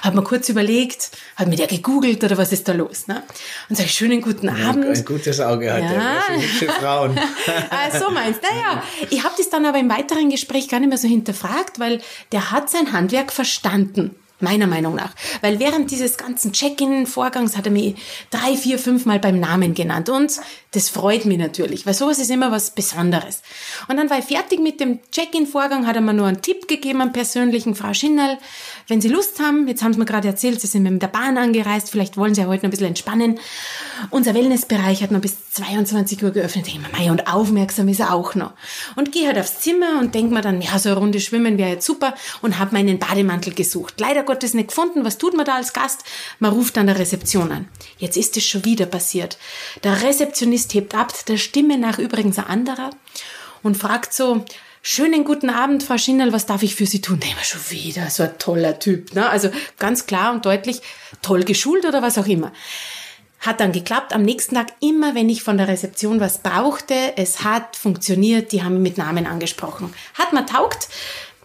Hat mir kurz überlegt, hat mir der gegoogelt oder was ist da los? Ne? Und sage schönen guten Abend.
Ein gutes Auge hat ja. er, hübsche Frauen.
ah, so meinst du, naja. Ich habe das dann aber im weiteren Gespräch gar nicht mehr so hinterfragt, weil der hat sein Handwerk verstanden meiner Meinung nach. Weil während dieses ganzen Check-in-Vorgangs hat er mich drei, vier, fünf Mal beim Namen genannt. Und das freut mich natürlich, weil sowas ist immer was Besonderes. Und dann war ich fertig mit dem Check-in-Vorgang, hat er mir nur einen Tipp gegeben, einen persönlichen, Frau Schinnerl, wenn Sie Lust haben, jetzt haben Sie mir gerade erzählt, Sie sind mit der Bahn angereist, vielleicht wollen Sie ja heute noch ein bisschen entspannen. Unser Wellnessbereich hat noch bis 22 Uhr geöffnet. Ich denke und aufmerksam ist er auch noch. Und gehe halt aufs Zimmer und denke mir dann, ja, so eine Runde schwimmen wäre jetzt super und habe meinen Bademantel gesucht. Leider Gottes nicht gefunden. Was tut man da als Gast? Man ruft an der Rezeption an. Jetzt ist es schon wieder passiert. Der Rezeptionist hebt ab, der Stimme nach übrigens ein anderer und fragt so, Schönen guten Abend, Frau Schinnerl, was darf ich für Sie tun? Immer schon wieder so ein toller Typ. Ne? Also ganz klar und deutlich, toll geschult oder was auch immer. Hat dann geklappt. Am nächsten Tag, immer wenn ich von der Rezeption was brauchte, es hat funktioniert, die haben mich mit Namen angesprochen. Hat mir taugt.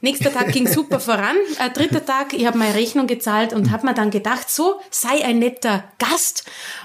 Nächster Tag ging super voran. Äh, dritter Tag, ich habe meine Rechnung gezahlt und habe mir dann gedacht, so sei ein netter Gast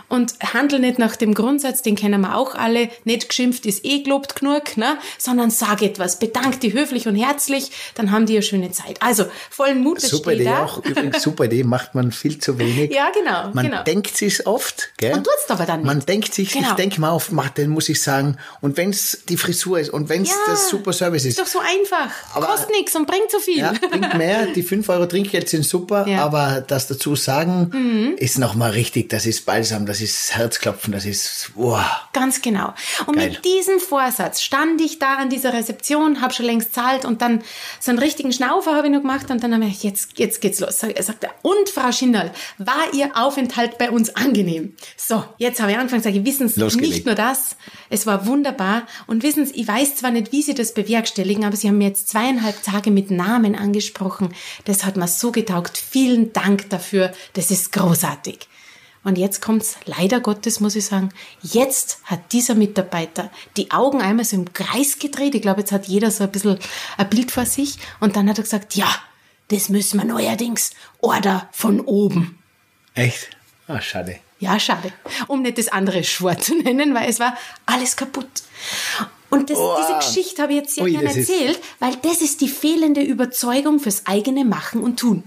und handel nicht nach dem Grundsatz, den kennen wir auch alle, nicht geschimpft ist eh gelobt genug, ne? sondern sag etwas, bedank die höflich und herzlich, dann haben die eine schöne Zeit. Also vollen Mut,
Super Idee
da.
auch, übrigens super Idee, macht man viel zu wenig.
Ja, genau.
Man
genau.
denkt sich oft, gell?
Und tut's aber dann nicht.
Man denkt sich,
Genau.
ich denke mal auf, mach, den muss ich sagen, und wenn's die Frisur ist und wenn's
Ja,
das super Service ist,
Ist doch so einfach.
Aber-
Kostet nichts und bringt so viel.
Ja, bringt mehr. Die 5 Euro Trinkgeld sind super,
Ja. Mhm.
aber das dazu sagen ist nochmal richtig. Das ist Balsam, das ist Herzklopfen, das ist, wow.
Ganz genau. Und
Geil.
mit diesem Vorsatz stand ich da an dieser Rezeption, habe schon längst zahlt und dann so einen richtigen Schnaufer habe ich noch gemacht und dann habe ich, jetzt, jetzt geht's los. Er sagt, und Frau Schinderl, war Ihr Aufenthalt bei uns angenehm? So, jetzt habe ich angefangen, sage ich, wissen Sie,
Losgelegt.
nicht nur das, es war wunderbar und wissen Sie, ich weiß zwar nicht, wie Sie das bewerkstelligen, aber Sie haben mir jetzt zweieinhalb Tage mit Namen angesprochen. Das hat mir so getaugt. Vielen Dank dafür. Das ist großartig. Und jetzt kommt's, leider Gottes muss ich sagen, jetzt hat dieser Mitarbeiter die Augen einmal so im Kreis gedreht. Ich glaube, jetzt hat jeder so ein bisschen ein Bild vor sich. Und dann hat er gesagt, ja, das müssen wir neuerdings. Order von oben.
Echt? Ah, schade.
Ja, schade. Um nicht das andere Schwur zu nennen, weil es war alles kaputt. Und das,
Wow.
diese Geschichte habe ich jetzt sehr
Ui,
gerne erzählt, weil das ist die fehlende Überzeugung fürs eigene Machen und Tun.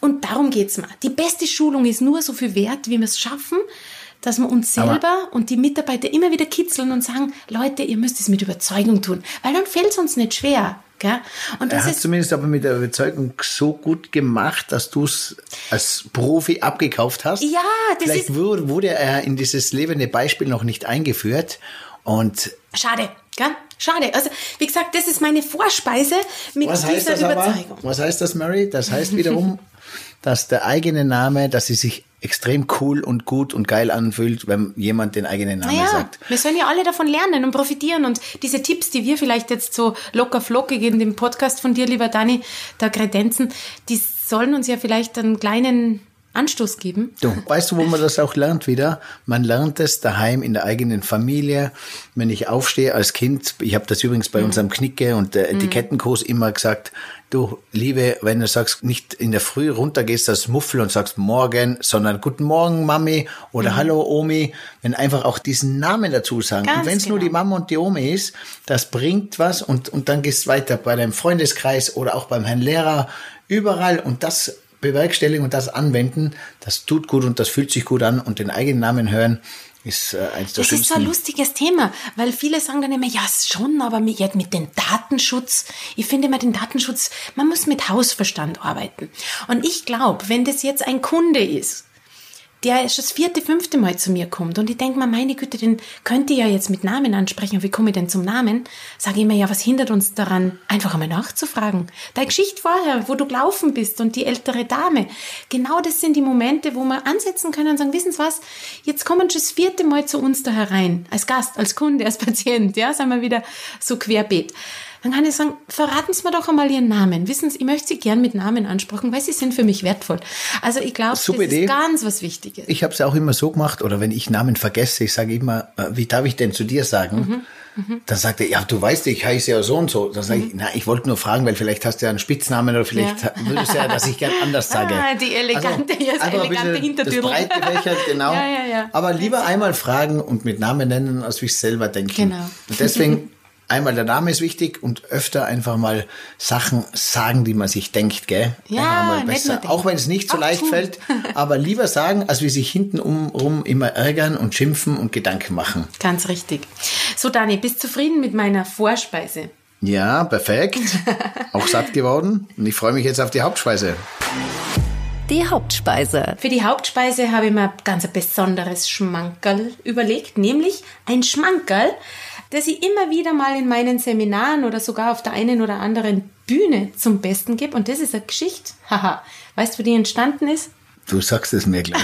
Und darum geht's mir. Die beste Schulung ist nur so viel wert, wie wir es schaffen, dass wir uns
Aber-
selber und die Mitarbeiter immer wieder kitzeln und sagen, Leute, ihr müsst es mit Überzeugung tun, weil dann fällt es uns nicht schwer. Gell? Und
Er
das
hat
ist
zumindest aber mit der Überzeugung so gut gemacht, dass du es als Profi abgekauft hast.
Ja, das
Vielleicht
ist-
wurde er in dieses lebende Beispiel noch nicht eingeführt. Und
schade. Gell? Schade. Also, wie gesagt, das ist meine Vorspeise mit
was heißt
dieser
das aber?
Überzeugung.
Was heißt das, Mary? Das heißt wiederum, dass der eigene Name, dass sie sich extrem cool und gut und geil anfühlt, wenn jemand den eigenen Namen
Naja,
sagt.
wir sollen ja alle davon lernen und profitieren. Und diese Tipps, die wir vielleicht jetzt so locker flockig in dem Podcast von dir, lieber Dani, da kredenzen, die sollen uns ja vielleicht einen kleinen Anstoß geben.
Du, weißt du, wo man das auch lernt wieder? Man lernt es daheim in der eigenen Familie. Wenn ich aufstehe als Kind, ich habe das übrigens bei unserem Knicke und der Etikettenkurs immer gesagt, du, Liebe, wenn du sagst, nicht in der Früh runtergehst als Muffel und sagst morgen, sondern guten Morgen, Mami oder Hallo, Omi, wenn einfach auch diesen Namen dazu sagen.
Ganz
und wenn es nur
genau.
die Mama und die Omi ist, das bringt was und, und dann gehst weiter bei deinem Freundeskreis oder auch beim Herrn Lehrer, überall und das bewerkstelligen und das anwenden, das tut gut und das fühlt sich gut an und den eigenen Namen hören ist äh, eins der
Das ist so ein lustiges Thema, weil viele sagen dann immer, ja schon, aber mit, mit dem Datenschutz, ich finde immer den Datenschutz, man muss mit Hausverstand arbeiten. Und ich glaube, wenn das jetzt ein Kunde ist, der schon das vierte, fünfte Mal zu mir kommt und ich denke mir, meine Güte, den könnte ich ja jetzt mit Namen ansprechen. Und wie komme ich denn zum Namen? Sage ich mir, ja, was hindert uns daran, einfach einmal nachzufragen? Deine Geschichte vorher, wo du gelaufen bist und die ältere Dame. Genau das sind die Momente, wo wir ansetzen können und sagen, wissen Sie was, jetzt kommen schon das vierte Mal zu uns da herein. Als Gast, als Kunde, als Patient, ja, sagen wir wieder so querbeet. Dann kann ich sagen, verraten Sie mir doch einmal Ihren Namen. Wissen Sie, ich möchte Sie gern mit Namen ansprechen, weil Sie sind für mich wertvoll. Also ich glaube, das
Idee.
ist ganz was Wichtiges.
Ich habe es auch immer so gemacht, oder wenn ich Namen vergesse, ich sage immer, äh, wie darf ich denn zu dir sagen? Mhm. Mhm. Dann sagt er, ja, du weißt, ich heiße ja so und so. Dann sage ich, na, ich wollte nur fragen, weil vielleicht hast du ja einen Spitznamen oder vielleicht ja. würdest du ja, dass ich gern anders sage.
Ah, die elegante, also, also elegante Hintertür.
Das breit gefächert, genau. ja, ja, ja. Aber lieber einmal fragen und mit Namen nennen, als wie ich selber denken. Genau. Und deswegen einmal der Name ist wichtig und öfter einfach mal Sachen sagen, die man sich denkt, gell?
Ja,
mal besser. Auch wenn es nicht so Auch leicht tun. fällt, aber lieber sagen, als wie sich hintenrum immer ärgern und schimpfen und Gedanken machen.
Ganz richtig. So, Dani, bist du zufrieden mit meiner Vorspeise?
Ja, perfekt. Auch satt geworden. Und ich freue mich jetzt auf die Hauptspeise.
Die Hauptspeise.
Für die Hauptspeise habe ich mir ganz ein besonderes Schmankerl überlegt, nämlich ein Schmankerl, das ich immer wieder mal in meinen Seminaren oder sogar auf der einen oder anderen Bühne zum Besten gebe. Und das ist eine Geschichte. Haha. weißt du, wie die entstanden ist?
Du sagst es mir gleich.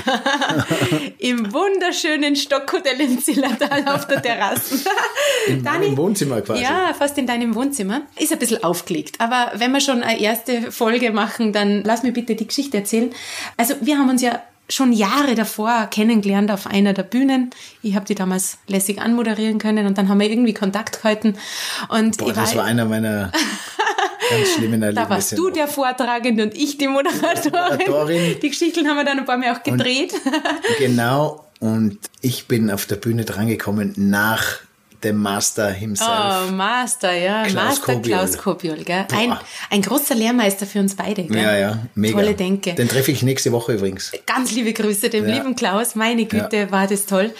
Im wunderschönen Stockhotel in Zillertal auf der Terrasse.
In deinem Wohnzimmer quasi.
Ja, fast in deinem Wohnzimmer. Ist ein bisschen aufgelegt. Aber wenn wir schon eine erste Folge machen, dann lass mir bitte die Geschichte erzählen. Also wir haben uns ja schon Jahre davor kennengelernt auf einer der Bühnen. Ich habe die damals lässig anmoderieren können und dann haben wir irgendwie Kontakt gehalten. Und
Boah, das war einer meiner ganz schlimmen Erlebnisse.
Da warst du der Vortragende und ich die Moderatorin. Moderatorin. Die Geschichten haben wir dann ein paar Mal auch gedreht.
Und genau. Und ich bin auf der Bühne drangekommen nach dem Master himself.
Oh, Master, ja. Klaus Master Kobiol. Klaus Kobiol, gell? Ein, ein großer Lehrmeister für uns beide, gell?
Ja, ja, mega.
Tolle Denke.
Den treffe ich nächste Woche übrigens.
Ganz liebe Grüße dem ja. lieben Klaus. Meine Güte, ja. war das toll.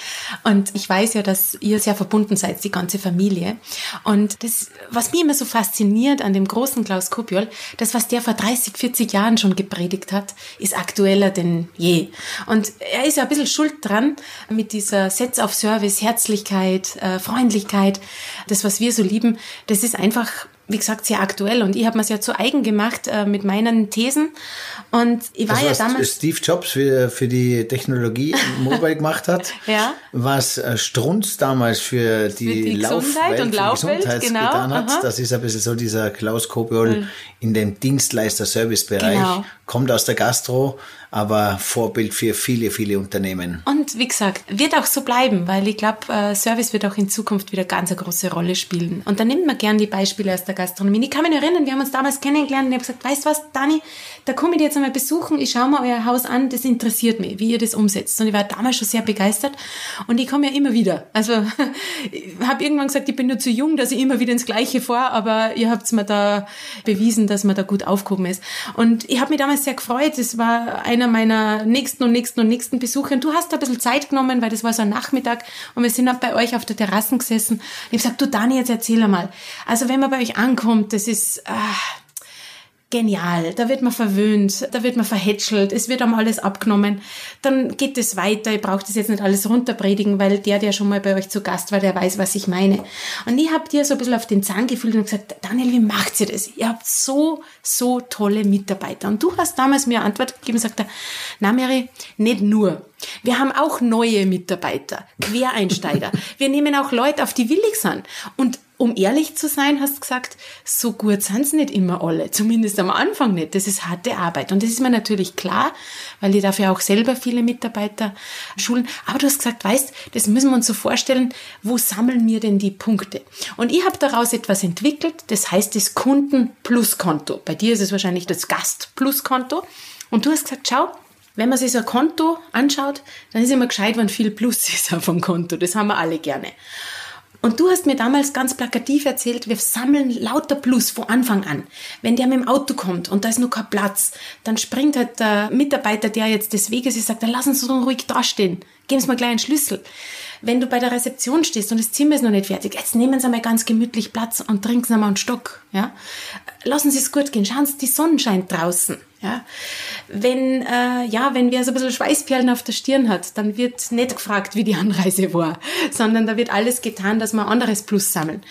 Und ich weiß ja, dass ihr sehr verbunden seid, die ganze Familie. Und das, was mich immer so fasziniert an dem großen Klaus Kobiol, das, was der vor 30, 40 Jahren schon gepredigt hat, ist aktueller denn je. Und er ist ja ein bisschen schuld dran mit dieser Setz auf Service, Herzlichkeit, äh, Freundlichkeit, Freundlichkeit, das, was wir so lieben, das ist einfach wie gesagt, sehr aktuell. Und ich habe mir es ja zu eigen gemacht äh, mit meinen Thesen. Und ich war
das,
ja damals.
Steve Jobs für, für die Technologie Mobile gemacht hat.
ja.
Was äh, Strunz damals für die, für die Laufwelt, und Laufwelt genau. getan hat. Aha. Das ist ein bisschen so dieser Klaus Kobiol mhm. in dem Dienstleister-Service-Bereich. Genau. Kommt aus der Gastro, aber Vorbild für viele, viele Unternehmen.
Und wie gesagt, wird auch so bleiben, weil ich glaube, äh, Service wird auch in Zukunft wieder ganz eine große Rolle spielen. Und da nimmt man gern die Beispiele aus der Gastronomie. Ich kann mich erinnern, wir haben uns damals kennengelernt und ich habe gesagt, weißt du was, Dani, da komme ich jetzt einmal besuchen, ich schaue mal euer Haus an, das interessiert mich, wie ihr das umsetzt. Und ich war damals schon sehr begeistert und ich komme ja immer wieder. Also ich habe irgendwann gesagt, ich bin nur zu jung, dass ich immer wieder ins Gleiche fahre, aber ihr habt mir da bewiesen, dass man da gut aufgehoben ist. Und ich habe mich damals sehr gefreut, das war einer meiner nächsten und nächsten und nächsten Besuche. Und du hast da ein bisschen Zeit genommen, weil das war so ein Nachmittag. Und wir sind auch bei euch auf der Terrasse gesessen. Ich habe gesagt, du Dani, jetzt erzähl einmal. Also wenn man bei euch ankommt, das ist... Ah, genial. Da wird man verwöhnt, da wird man verhätschelt, es wird einem alles abgenommen. Dann geht es weiter. Ich brauche das jetzt nicht alles runterpredigen, weil der, der schon mal bei euch zu Gast war, der weiß, was ich meine. Und ich habe dir so ein bisschen auf den Zahn gefühlt und gesagt, Daniel, wie macht ihr das? Ihr habt so, so tolle Mitarbeiter. Und du hast damals mir Antwort gegeben und gesagt, na Mary, nicht nur. Wir haben auch neue Mitarbeiter, Quereinsteiger. Wir nehmen auch Leute auf, die willig sind. Und um ehrlich zu sein, hast du gesagt, so gut sind nicht immer alle. Zumindest am Anfang nicht. Das ist harte Arbeit. Und das ist mir natürlich klar, weil ich dafür auch selber viele Mitarbeiter schulen. Aber du hast gesagt, weißt, das müssen wir uns so vorstellen, wo sammeln wir denn die Punkte? Und ich habe daraus etwas entwickelt, das heißt das Kunden-Plus-Konto. Bei dir ist es wahrscheinlich das Gast-Plus-Konto. Und du hast gesagt, schau, wenn man sich so ein Konto anschaut, dann ist immer gescheit, wenn viel Plus ist auf dem Konto. Das haben wir alle gerne. Und du hast mir damals ganz plakativ erzählt, wir sammeln lauter Plus von Anfang an. Wenn der mit dem Auto kommt und da ist noch kein Platz, dann springt halt der Mitarbeiter, der jetzt des Weges ist, sagt, dann lassen Sie uns ruhig dastehen. Geben Sie mir gleich einen Schlüssel. Wenn du bei der Rezeption stehst und das Zimmer ist noch nicht fertig, jetzt nehmen Sie mal ganz gemütlich Platz und trinken Sie mal einen Stock. Ja? Lassen Sie es gut gehen. Schauen Sie, die Sonne scheint draußen. Ja? Wenn, äh, ja, wenn wer so ein bisschen Schweißperlen auf der Stirn hat, dann wird nicht gefragt, wie die Anreise war, sondern da wird alles getan, dass wir ein anderes Plus sammeln.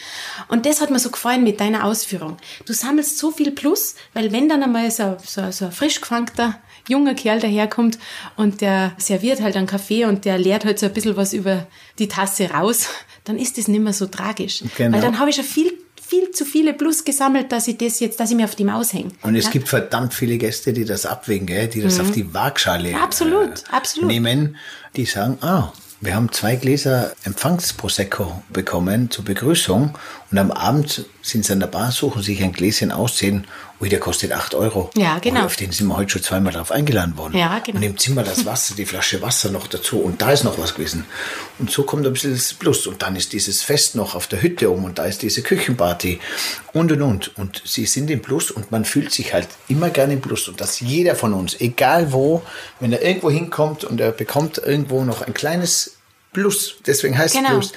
Und das hat mir so gefallen mit deiner Ausführung. Du sammelst so viel Plus, weil wenn dann einmal so, so, so ein frisch gefangter junger Kerl daherkommt und der serviert halt einen Kaffee und der leert halt so ein bisschen was über die Tasse raus, dann ist das nicht mehr so tragisch. Genau. Weil dann habe ich schon viel viel zu viele Plus gesammelt, dass ich das jetzt, dass ich mir auf die Maus hänge.
Und es
ja?
gibt verdammt viele Gäste, die das abwägen, gell? die das mhm. auf die Waagschale
absolut, äh, absolut.
nehmen, die sagen, ah, wir haben zwei Gläser Empfangsprosecco bekommen zur Begrüßung und am Abend sind sie an der Bar, suchen sich ein Gläschen aussehen ui, der kostet 8 Euro.
Ja, genau. Und
auf den sind wir heute schon zweimal drauf eingeladen worden.
Ja, genau.
Und im Zimmer das Wasser, die Flasche Wasser noch dazu und da ist noch was gewesen. Und so kommt ein bisschen das Plus. Und dann ist dieses Fest noch auf der Hütte um und da ist diese Küchenparty und und und. Und sie sind im Plus und man fühlt sich halt immer gerne im Plus. Und dass jeder von uns, egal wo, wenn er irgendwo hinkommt und er bekommt irgendwo noch ein kleines Plus, deswegen heißt genau. es Plus,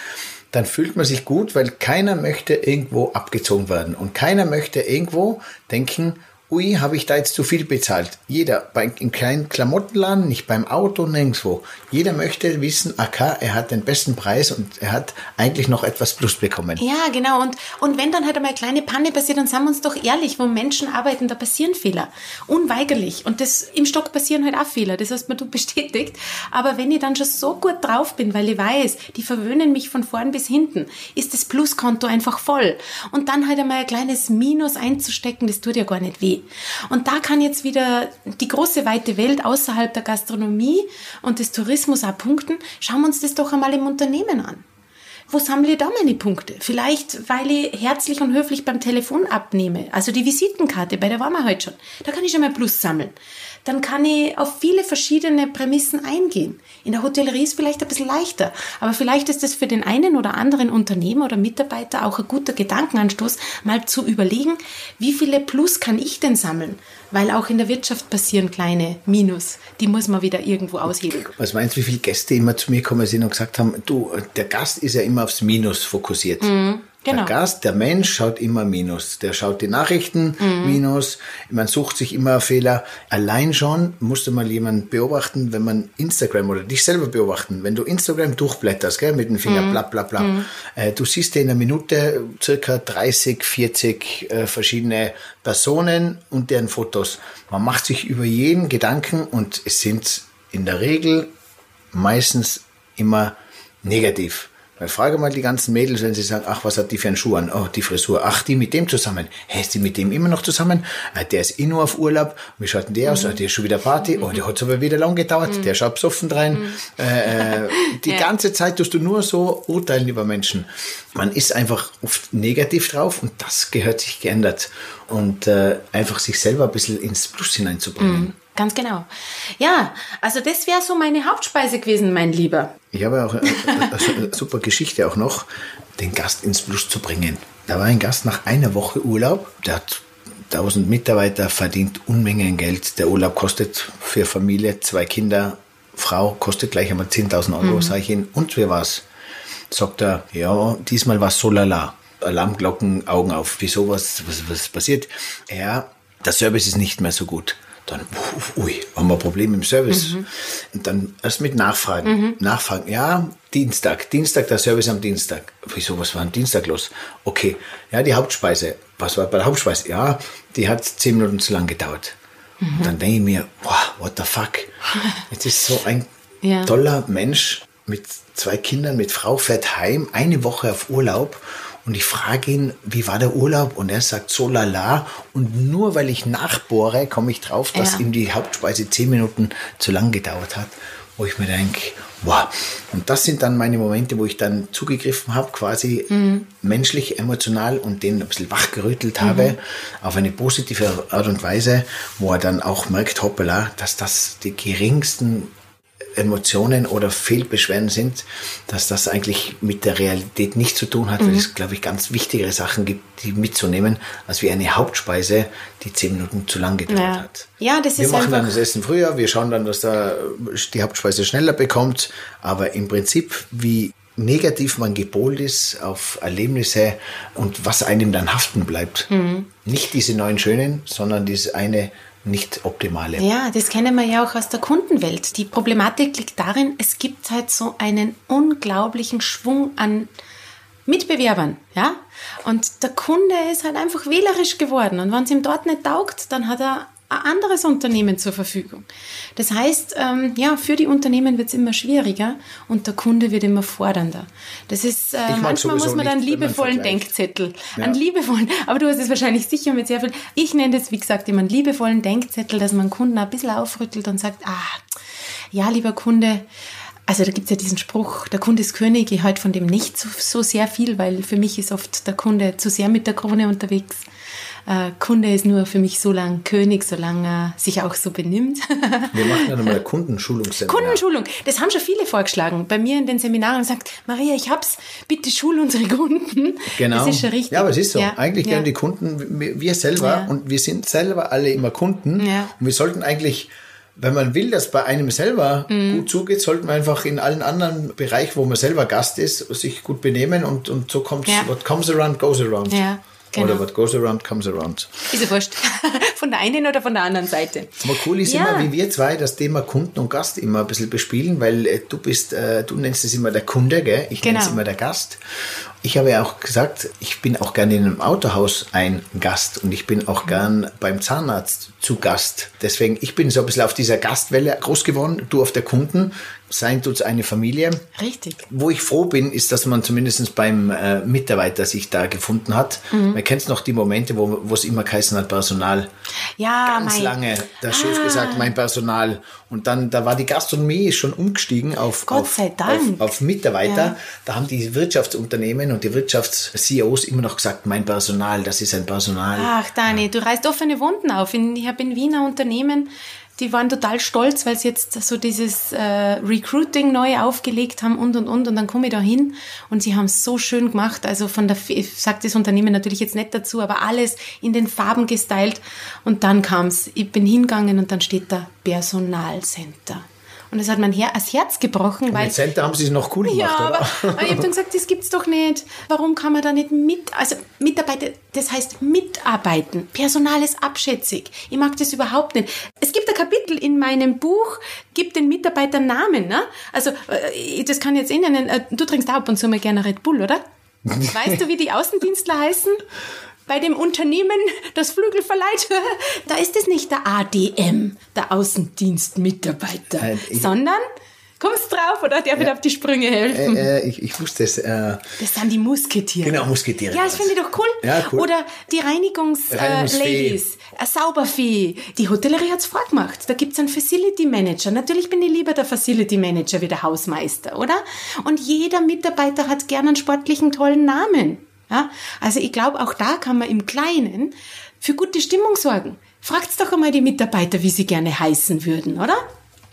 dann fühlt man sich gut, weil keiner möchte irgendwo abgezogen werden. Und keiner möchte irgendwo denken, ui, habe ich da jetzt zu viel bezahlt. Jeder, bei, im kleinen Klamottenladen, nicht beim Auto, nirgendwo. Jeder möchte wissen, okay, er hat den besten Preis und er hat eigentlich noch etwas Plus bekommen.
Ja, genau. Und, und wenn dann halt einmal eine kleine Panne passiert, dann sagen wir uns doch ehrlich, wo Menschen arbeiten, da passieren Fehler. Unweigerlich. Und das, im Stock passieren halt auch Fehler. Das hast mir du bestätigt. Aber wenn ich dann schon so gut drauf bin, weil ich weiß, die verwöhnen mich von vorn bis hinten, ist das Pluskonto einfach voll. Und dann halt einmal ein kleines Minus einzustecken, das tut ja gar nicht weh. Und da kann jetzt wieder die große weite Welt außerhalb der Gastronomie und des Tourismus auch punkten. Schauen wir uns das doch einmal im Unternehmen an. Wo sammle ich da meine Punkte? Vielleicht, weil ich herzlich und höflich beim Telefon abnehme. Also die Visitenkarte, bei der waren wir heute schon. Da kann ich schon mal Plus sammeln dann kann ich auf viele verschiedene Prämissen eingehen. In der Hotellerie ist vielleicht ein bisschen leichter, aber vielleicht ist es für den einen oder anderen Unternehmer oder Mitarbeiter auch ein guter Gedankenanstoß, mal zu überlegen, wie viele Plus kann ich denn sammeln? Weil auch in der Wirtschaft passieren kleine Minus, die muss man wieder irgendwo aushebeln.
Was meinst du, wie viele Gäste immer zu mir kommen sind und gesagt haben, du, der Gast ist ja immer aufs Minus fokussiert. Mhm. Genau. Der Gast, der Mensch schaut immer Minus. Der schaut die Nachrichten mhm. Minus. Man sucht sich immer Fehler. Allein schon musste mal jemand beobachten, wenn man Instagram oder dich selber beobachten, wenn du Instagram durchblätterst, gell, mit dem Finger, mhm. bla bla bla. Mhm. Äh, du siehst in einer Minute circa 30, 40 äh, verschiedene Personen und deren Fotos. Man macht sich über jeden Gedanken und es sind in der Regel meistens immer negativ. Weil frage mal die ganzen Mädels, wenn sie sagen, ach, was hat die für einen Schuh an? Oh, die Frisur. Ach, die mit dem zusammen. Hä, ist die mit dem immer noch zusammen? Ah, der ist eh nur auf Urlaub. Wie schaut denn der aus? Mhm. Ah, der ist schon wieder Party. Oh, der hat aber wieder lang gedauert. Mhm. Der schaut besoffen rein. Mhm. Äh, äh, die ja. ganze Zeit tust du nur so urteilen über Menschen. Man ist einfach oft negativ drauf und das gehört sich geändert. Und äh, einfach sich selber ein bisschen ins Plus hineinzubringen.
Ganz genau. Ja, also das wäre so meine Hauptspeise gewesen, mein Lieber.
Ich habe auch eine, eine super Geschichte auch noch, den Gast ins Plus zu bringen. Da war ein Gast nach einer Woche Urlaub, der hat 1000 Mitarbeiter, verdient Unmengen Geld. Der Urlaub kostet für Familie, zwei Kinder, Frau, kostet gleich einmal 10.000 Euro, mhm. sage ich ihm. Und wie war's? Sagt er, ja, diesmal war es so lala. Alarmglocken, Augen auf. Wieso, was, was, was passiert? Ja, der Service ist nicht mehr so gut. Dann, ui, haben wir Probleme im Service. Mhm. Und dann erst mit Nachfragen. Mhm. Nachfragen, ja, Dienstag, Dienstag, der Service am Dienstag. Wieso, was war am Dienstag los? Okay, ja, die Hauptspeise. Was war bei der Hauptspeise? Ja, die hat zehn Minuten zu lang gedauert. Mhm. Und dann denke ich mir, wow, what the fuck? Jetzt ist so ein ja. toller Mensch mit zwei Kindern, mit Frau, fährt heim, eine Woche auf Urlaub und ich frage ihn, wie war der Urlaub? Und er sagt so lala. Und nur weil ich nachbohre, komme ich drauf, dass ja. ihm die Hauptspeise zehn Minuten zu lang gedauert hat. Wo ich mir denke, wow. Und das sind dann meine Momente, wo ich dann zugegriffen habe, quasi mhm. menschlich, emotional und den ein bisschen wachgerüttelt habe, mhm. auf eine positive Art und Weise, wo er dann auch merkt, hoppala, dass das die geringsten Emotionen oder Fehlbeschwerden sind, dass das eigentlich mit der Realität nichts zu tun hat, mhm. weil es, glaube ich, ganz wichtigere Sachen gibt, die mitzunehmen, als wie eine Hauptspeise, die zehn Minuten zu lang gedauert ja. hat.
Ja, das
wir
ist
machen dann das Essen früher, wir schauen dann, dass da die Hauptspeise schneller bekommt, aber im Prinzip, wie negativ man gepolt ist auf Erlebnisse und was einem dann haften bleibt. Mhm. Nicht diese neuen schönen, sondern diese eine nicht optimale.
Ja, das kennen wir ja auch aus der Kundenwelt. Die Problematik liegt darin, es gibt halt so einen unglaublichen Schwung an Mitbewerbern, ja? Und der Kunde ist halt einfach wählerisch geworden. Und wenn es ihm dort nicht taugt, dann hat er anderes Unternehmen zur Verfügung. Das heißt, ähm, ja, für die Unternehmen wird es immer schwieriger und der Kunde wird immer fordernder. Das ist, äh, manchmal muss man dann liebevollen Denkzettel, ja. einen liebevollen, aber du hast es wahrscheinlich sicher mit sehr viel, ich nenne das, wie gesagt, immer einen liebevollen Denkzettel, dass man Kunden ein bisschen aufrüttelt und sagt, ah, ja, lieber Kunde, also da gibt's ja diesen Spruch, der Kunde ist König, ich halte von dem nicht so, so sehr viel, weil für mich ist oft der Kunde zu sehr mit der Krone unterwegs äh, Kunde ist nur für mich so lang König, solange er sich auch so benimmt.
Wir machen dann mal Kundenschulungsseminar.
Kundenschulung, das haben schon viele vorgeschlagen. Bei mir in den Seminaren sagt, Maria, ich hab's, bitte schul unsere Kunden.
Genau.
Das ist schon richtig.
Ja, aber es ist so. Ja. eigentlich ja. die Kunden, wir selber, ja. und wir sind selber alle immer Kunden. Ja. Und wir sollten eigentlich wenn man will, dass bei einem selber mhm. gut zugeht, sollte man einfach in allen anderen Bereichen, wo man selber Gast ist, sich gut benehmen und, und so kommt ja. what comes around goes around. Ja. Genau. Oder what goes around comes around.
Ist ja wurscht. Von der einen oder von der anderen Seite.
Aber cool ist ja. immer, wie wir zwei das Thema Kunden und Gast immer ein bisschen bespielen, weil äh, du bist, äh, du nennst es immer der Kunde, gell? Ich genau. nenne es immer der Gast. Ich habe ja auch gesagt, ich bin auch gerne in einem Autohaus ein Gast und ich bin auch gern beim Zahnarzt zu Gast. Deswegen, ich bin so ein bisschen auf dieser Gastwelle groß geworden, du auf der Kunden. Sein tut's eine Familie.
Richtig.
Wo ich froh bin, ist, dass man zumindest beim äh, Mitarbeiter sich da gefunden hat. Mhm. Man kennt noch die Momente, wo es immer geheißen hat, Personal.
Ja,
Ganz mein... lange. Der ah. Chef gesagt, mein Personal. Und dann, da war die Gastronomie schon umgestiegen auf, auf, auf, auf, Mitarbeiter. Ja. Da haben die Wirtschaftsunternehmen und die Wirtschafts-CEOs immer noch gesagt, mein Personal, das ist ein Personal.
Ach, Dani, du reißt offene Wunden auf. Ich habe in Wiener Unternehmen die waren total stolz, weil sie jetzt so dieses äh, Recruiting neu aufgelegt haben und und und und dann komme ich da hin und sie haben es so schön gemacht. Also von der, ich sage das Unternehmen natürlich jetzt nicht dazu, aber alles in den Farben gestylt und dann kam's. Ich bin hingegangen und dann steht da Personalcenter. Und das hat mein Her das Herz gebrochen. weil
Mit Center haben sie es noch cool gemacht,
ja, aber, aber ich habe dann gesagt, das gibt's doch nicht. Warum kann man da nicht mit, also Mitarbeiter, das heißt mitarbeiten. Personal ist abschätzig. Ich mag das überhaupt nicht. Es gibt ein Kapitel in meinem Buch, gibt den Mitarbeitern Namen, ne? Also, äh, das kann ich jetzt eh nennen. Du trinkst auch ab und zu mal gerne Red Bull, oder? Weißt du, wie die Außendienstler heißen? bei dem Unternehmen, das Flügel verleiht, da ist es nicht der ADM, der Außendienstmitarbeiter, äh, sondern Kommst drauf oder darf ich auf die Sprünge helfen?
Äh, äh, ich, ich wusste es. Äh,
das sind die Musketiere.
Genau, Musketiere.
Ja, das finde ich doch cool. Ja, cool. Oder die Reinigungsladies, äh, Sauberfee. Die Hotellerie hat's vorgemacht. Da gibt's einen Facility Manager. Natürlich bin ich lieber der Facility Manager wie der Hausmeister, oder? Und jeder Mitarbeiter hat gern einen sportlichen, tollen Namen. Ja? Also ich glaube, auch da kann man im Kleinen für gute Stimmung sorgen. Fragt's doch einmal die Mitarbeiter, wie sie gerne heißen würden, oder?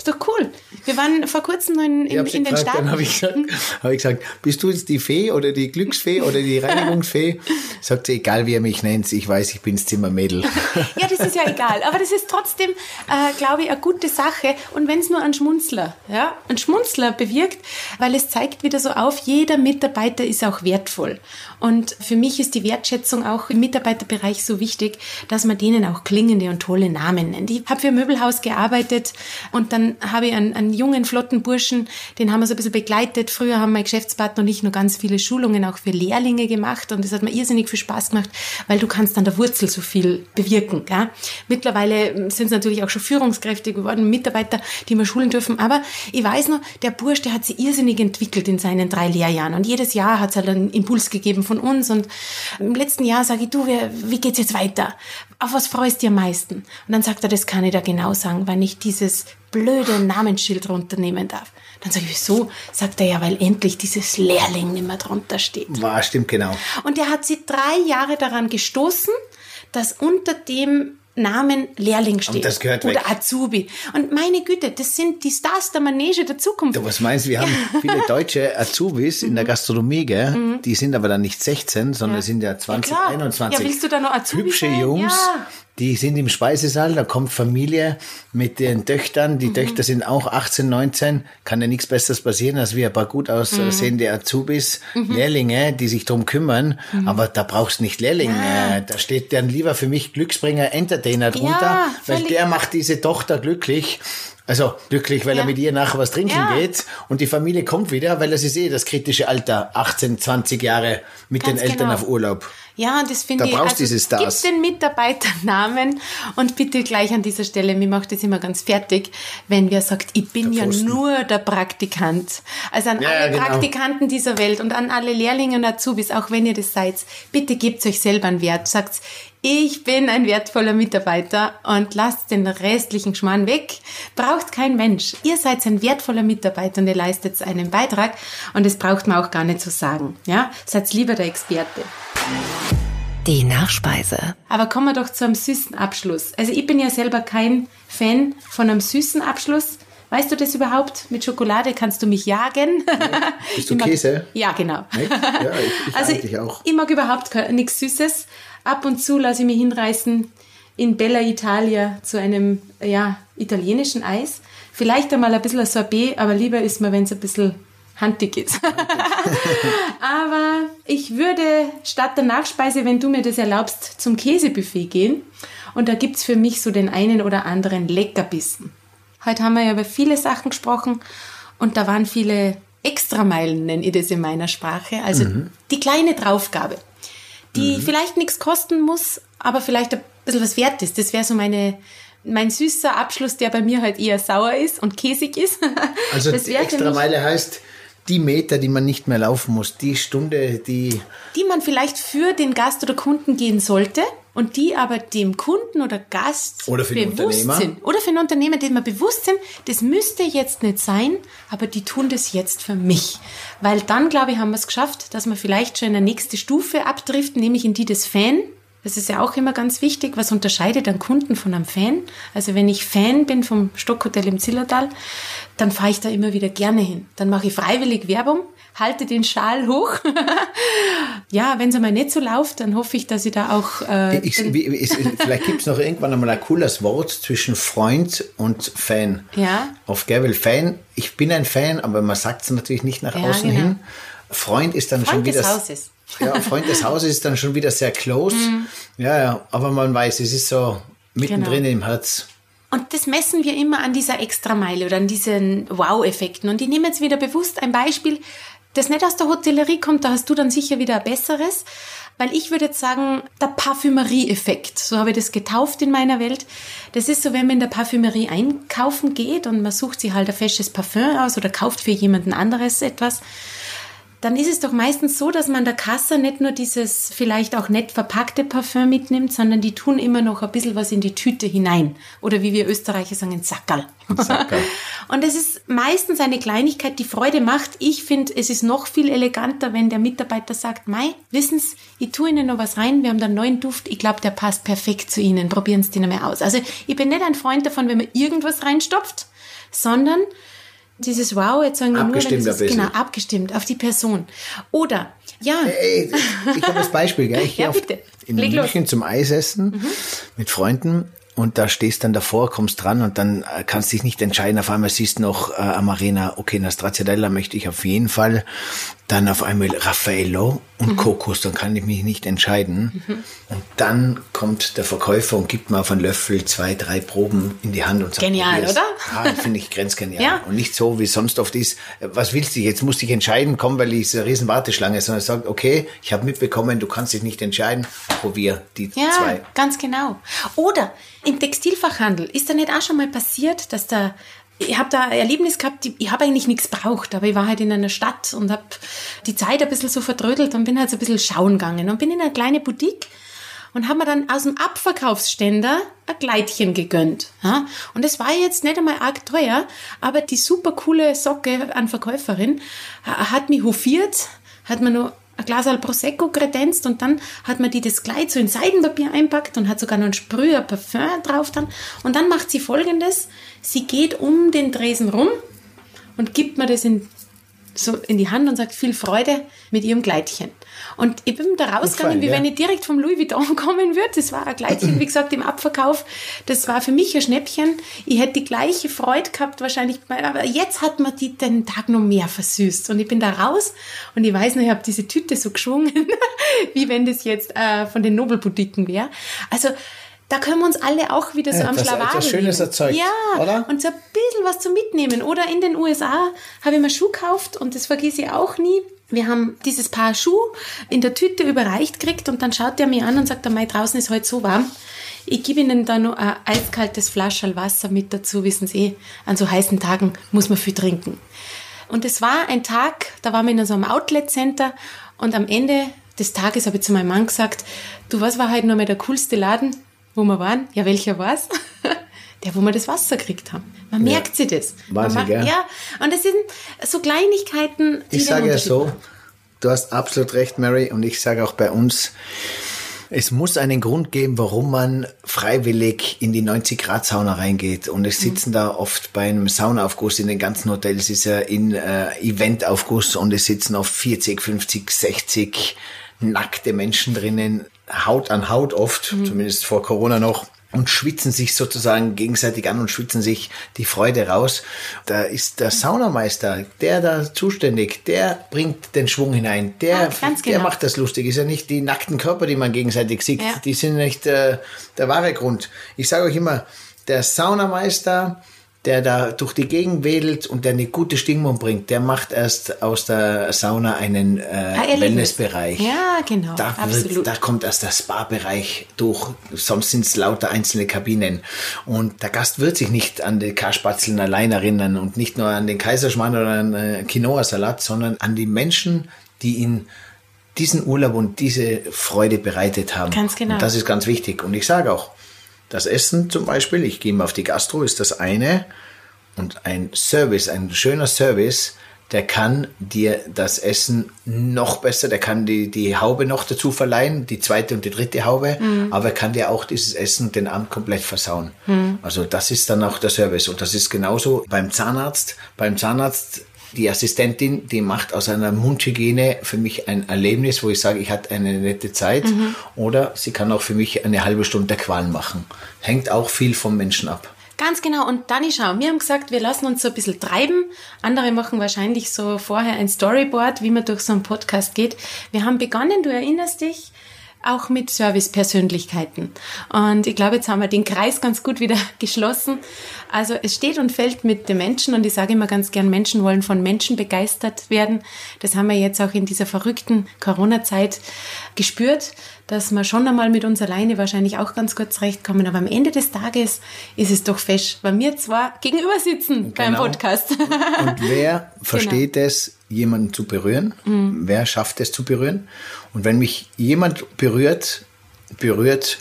Ist doch cool. Wir waren vor kurzem in, in, in den Staaten.
Dann habe ich, gesagt, hab ich gesagt, bist du jetzt die Fee oder die Glücksfee oder die Reinigungsfee? Sagt sie, egal wie er mich nennt, ich weiß, ich bin das Zimmermädel.
ja, das ist ja egal. Aber das ist trotzdem, äh, glaube ich, eine gute Sache. Und wenn es nur ein Schmunzler, ja, ein Schmunzler bewirkt, weil es zeigt wieder so auf, jeder Mitarbeiter ist auch wertvoll. Und für mich ist die Wertschätzung auch im Mitarbeiterbereich so wichtig, dass man denen auch klingende und tolle Namen nennt. Ich habe für ein Möbelhaus gearbeitet und dann habe ich einen, einen jungen, flotten Burschen, den haben wir so ein bisschen begleitet. Früher haben mein Geschäftspartner und ich nur ganz viele Schulungen auch für Lehrlinge gemacht und das hat mir irrsinnig viel Spaß gemacht, weil du kannst an der Wurzel so viel bewirken. Gell? Mittlerweile sind es natürlich auch schon Führungskräfte geworden, Mitarbeiter, die wir schulen dürfen. Aber ich weiß noch, der Bursch, der hat sich irrsinnig entwickelt in seinen drei Lehrjahren und jedes Jahr hat es halt einen Impuls gegeben von uns und im letzten Jahr sage ich, du, wie geht's jetzt weiter? Auf was freust du dir am meisten? Und dann sagt er, das kann ich da genau sagen, weil ich dieses blöde Namensschild runternehmen darf. Dann sage ich, wieso? Sagt er ja, weil endlich dieses Lehrling nicht mehr drunter steht.
War, stimmt, genau.
Und er hat sie drei Jahre daran gestoßen, dass unter dem Namen Lehrling steht. Und
das gehört
Oder
weg.
Azubi. Und meine Güte, das sind die Stars der Manege der Zukunft.
Du, was meinst du? Wir haben viele deutsche Azubis in der Gastronomie, gell? Mhm. Die sind aber dann nicht 16, sondern ja. sind ja 20, ja, 21.
Ja, willst du da noch Azubi
Hübsche sein? Jungs. Ja. Die sind im Speisesaal, da kommt Familie mit den Töchtern. Die mhm. Töchter sind auch 18, 19. Kann ja nichts Besseres passieren, als wir ein paar gut aussehende mhm. Azubis, mhm. Lehrlinge, die sich drum kümmern. Mhm. Aber da brauchst du nicht Lehrlinge. Ja. Da steht dann lieber für mich Glücksbringer Entertainer drunter, ja, weil der macht diese Tochter glücklich Also glücklich, weil
Ja.
er mit ihr nachher was trinken
Ja.
geht und die Familie kommt wieder, weil das ist eh das kritische Alter, 18, 20 Jahre mit
Ganz
den Eltern
genau.
auf Urlaub.
Ja, und das finde
Da
ich,
brauchst du diese Stars.
gib den Mitarbeiternamen und bitte gleich an dieser Stelle, mir macht das immer ganz fertig, wenn wer sagt, ich bin
Der
ja
Pfosten.
nur der Praktikant. Also an
Ja,
alle
genau.
Praktikanten dieser Welt und an alle Lehrlinge und Azubis, auch wenn ihr das seid, bitte gebt euch selber einen Wert. Sagt, ich bin ein wertvoller Mitarbeiter und lasst den restlichen Schmarrn weg. Braucht kein Mensch. Ihr seid ein wertvoller Mitarbeiter und ihr leistet einen Beitrag und das braucht man auch gar nicht zu sagen. Ja, seid lieber der Experte.
Die Nachspeise.
Aber kommen wir doch zu einem süßen Abschluss. Also ich bin ja selber kein Fan von einem süßen Abschluss. Weißt du das überhaupt? Mit Schokolade kannst du mich jagen.
Bist du
Ich mag-
Käse?
Ja, genau.
Ja, ich, ich
also
eigentlich auch.
ich mag überhaupt nichts Süßes. Ab und zu lasse ich mich hinreißen in Bella Italia zu einem ja, italienischen Eis. Vielleicht einmal ein bisschen ein Sorbet, aber lieber ist mir, wenn es ein bisschen handig ist. aber ich würde statt der Nachspeise, wenn du mir das erlaubst, zum Käsebuffet gehen. Und da gibt's für mich so den einen oder anderen Leckerbissen. Heute haben wir ja über viele Sachen gesprochen und da waren viele Extrameilen, nenne ich das in meiner Sprache. Also die kleine Draufgabe, die vielleicht nichts kosten muss, aber vielleicht ein bisschen was wert ist. Das wäre so meine, mein süßer Abschluss, der bei mir halt eher sauer ist und käsig ist.
Also
das
die extra Meile heißt die Meter, die man nicht mehr laufen muss, die Stunde, die
die man vielleicht für den Gast oder Kunden gehen sollte und die aber dem Kunden oder Gast
Oder für den
bewusst
Unternehmer.
sind. Oder für den Unternehmer, dem wir bewusst sind, das müsste jetzt nicht sein, aber die tun das jetzt für mich. Weil dann, glaube ich, haben wir es geschafft, dass wir vielleicht schon in eine nächste Stufe abdriften, nämlich in die des Fan. Das ist ja auch immer ganz wichtig. Was unterscheidet einen Kunden von einem Fan? Also wenn ich Fan bin vom Stockhotel im Zillertal, dann fahre ich da immer wieder gerne hin. Dann mache ich freiwillig Werbung, halte den Schal hoch. ja, wenn es einmal nicht so läuft, dann hoffe ich, dass ich da auch... Äh,
Ich, ist, vielleicht gibt es noch irgendwann einmal ein cooles Wort zwischen Freund und Fan.
Ja.
Auf Gerwel Fan, ich bin ein Fan, aber man sagt es natürlich nicht nach
Ja,
außen
genau.
hin. Freund ist dann schon
Freund
wieder.
des Hauses.
Ja, Freund des Hauses ist dann schon wieder sehr close. Ja, ja, aber man weiß, es ist so mittendrin
Genau.
im Herz.
Und das messen wir immer an dieser Extrameile oder an diesen Wow-Effekten. Und ich nehme jetzt wieder bewusst ein Beispiel, das nicht aus der Hotellerie kommt, da hast du dann sicher wieder ein besseres. Weil ich würde jetzt sagen, der Parfümerie-Effekt, so habe ich das getauft in meiner Welt. Das ist so, wenn man in der Parfümerie einkaufen geht und man sucht sich halt ein fesches Parfüm aus oder kauft für jemanden anderes etwas, dann ist es doch meistens so, dass man der Kasse nicht nur dieses vielleicht auch nett verpackte Parfüm mitnimmt, sondern die tun immer noch ein bisschen was in die Tüte hinein. Oder wie wir Österreicher sagen, ein Sackerl.
Sackerl.
Und es ist meistens eine Kleinigkeit, die Freude macht. Ich finde, es ist noch viel eleganter, wenn der Mitarbeiter sagt, Mei, wissen Sie, ich tue Ihnen noch was rein, wir haben da einen neuen Duft, ich glaube, der passt perfekt zu Ihnen, probieren Sie den einmal aus. Also ich bin nicht ein Freund davon, wenn man irgendwas reinstopft, sondern dieses Wow, jetzt sagen wir nur,
Abgestimmt bisschen.
genau, abgestimmt auf die Person. Oder, ja,
Ey, ich habe das Beispiel, gell? Ich
Ja,
gehe auf- in
Leg los. Mhm.
München zum Eisessen mit Freunden und da stehst dann davor, kommst dran und dann äh, kannst dich nicht entscheiden. Auf einmal siehst du noch äh, am Arena, okay, na Stracciatella möchte ich auf jeden Fall. Dann auf einmal Raffaello und
Mhm.
Kokos, dann kann ich mich nicht entscheiden. Und dann kommt der Verkäufer und gibt mir auf einen Löffel zwei, drei Proben in die Hand und sagt,
Genial, oder?
Ah, finde ich grenzgenial.
Ja.
Und nicht so, wie es sonst oft ist. Was willst du? Jetzt musst du dich entscheiden, komm, weil ich so eine riesen Warteschlange, sondern sagt, okay, ich habe mitbekommen, du kannst dich nicht entscheiden, probier die
Ja,
zwei.
ganz genau. Oder im Textilfachhandel ist da nicht auch schon mal passiert, dass da ich habe da ein Erlebnis gehabt, ich- habe eigentlich nichts braucht, aber ich war halt in einer Stadt und habe die Zeit ein bisschen so verdrödelt und bin halt so ein bisschen schauen gegangen und bin in eine kleine Boutique und habe mir dann aus dem Abverkaufsständer ein Kleidchen gegönnt. Und es war jetzt nicht einmal arg teuer, aber die super coole Socke an Verkäuferin ha- hat mich hofiert, hat mir nur ein Glas Prosecco kredenzt und dann hat man die das Kleid so in Seidenpapier einpackt und hat sogar noch ein Sprüher Parfum drauf dann. Und dann macht sie folgendes, sie geht um den Tresen rum und gibt mir das in, so in die Hand und sagt viel Freude mit ihrem Kleidchen. Und ich bin da rausgegangen, wie
ja.
wenn ich direkt vom Louis Vuitton kommen würde. Das war ein Kleidchen, wie gesagt, im Abverkauf. Das war für mich ein Schnäppchen. Ich hätte die gleiche Freude gehabt wahrscheinlich, aber jetzt hat mir die den Tag noch mehr versüßt. Und ich bin da raus und ich weiß noch, ich habe diese Tüte so geschwungen, wie wenn das jetzt äh, von den Nobelboutiquen wäre. Also da können wir uns alle auch wieder so
Ja,
am
das-
Schlawabel
etwas Schönes
nehmen.
erzeugt,
ja,
oder?
und so ein bisschen was zum Mitnehmen. Oder in den USA habe ich mir Schuh gekauft und das vergesse ich auch nie. Wir haben dieses Paar Schuh in der Tüte überreicht gekriegt und dann schaut er mich an und sagt, Mai, draußen ist heute so warm. Ich gebe Ihnen da noch ein eiskaltes Flascherl Wasser mit dazu, wissen Sie, eh, an so heißen Tagen muss man viel trinken. Und es war ein Tag, da waren wir in so einem Outlet-Center und am Ende des Tages habe ich zu meinem Mann gesagt, du, was war heute noch mal der coolste Laden, wo wir waren? Ja, welcher war's? Der, wo wir das Wasser gekriegt haben. Man merkt sich das. Man
Wahnsinn,
macht-
gell?
Ja, und das sind so Kleinigkeiten,
Ich sage ja so, du hast absolut recht, Mary, und ich sage auch bei uns, es muss einen Grund geben, warum man freiwillig in die 90-Grad-Sauna reingeht. Und es sitzen da oft bei einem Saunaaufguss in den ganzen Hotels, ist ja in äh, Eventaufguss und es sitzen oft 40, 50, 60 nackte Menschen drinnen, Haut an Haut oft, zumindest vor Corona noch und schwitzen sich sozusagen gegenseitig an und schwitzen sich die Freude raus. Da ist der Saunameister, der da zuständig, der bringt den Schwung hinein, der,
Ja, ganz
der
genau.
macht das lustig. Ist ja nicht die nackten Körper, die man gegenseitig sieht,
Ja.
die sind nicht äh, der wahre Grund. Ich sage euch immer, der Saunameister, der da durch die Gegend wedelt und der eine gute Stimmung bringt, der macht erst aus der Sauna einen äh,
Erlebnis.
Wellnessbereich.
Ja, genau,
Da. Wird, da kommt erst der Spa-Bereich durch, sonst sind es lauter einzelne Kabinen. Und der Gast wird sich nicht an die Karspatzeln allein erinnern und nicht nur an den Kaiserschmarrn oder an äh, Quinoa-Salat, sondern an die Menschen, die ihn diesen Urlaub und diese Freude bereitet haben.
Ganz genau.
Und das ist ganz wichtig. Und ich sage auch, das Essen zum Beispiel, ich gehe mal auf die Gastro, ist das eine. Und ein Service, ein schöner Service, der kann dir das Essen noch besser, der kann die, die Haube noch dazu verleihen, die zweite und die dritte Haube, aber er kann dir auch dieses Essen den Abend komplett versauen. Also das ist dann auch der Service. Und das ist genauso beim Zahnarzt. Beim Zahnarzt die Assistentin, die macht aus einer Mundhygiene für mich ein Erlebnis, wo ich sage, ich hatte eine nette Zeit. Oder sie kann auch für mich eine halbe Stunde der Qual machen. Hängt auch viel vom Menschen ab.
Ganz genau. Und Dani, schau, wir haben gesagt, wir lassen uns so ein bisschen treiben. Andere machen wahrscheinlich so vorher ein Storyboard, wie man durch so einen Podcast geht. Wir haben begonnen, du erinnerst dich, auch mit Servicepersönlichkeiten. Und ich glaube, jetzt haben wir den Kreis ganz gut wieder geschlossen. Also es steht und fällt mit den Menschen und ich sage immer ganz gern, Menschen wollen von Menschen begeistert werden. Das haben wir jetzt auch in dieser verrückten Corona-Zeit gespürt, dass wir schon einmal mit uns alleine wahrscheinlich auch ganz gut zurechtkommen. Aber am Ende des Tages ist es doch fest, weil wir zwar gegenüber sitzen beim
Genau.
Podcast.
Und wer versteht
Genau.
Jemanden zu berühren?
Mhm.
Wer schafft es zu berühren? Und wenn mich jemand berührt, berührt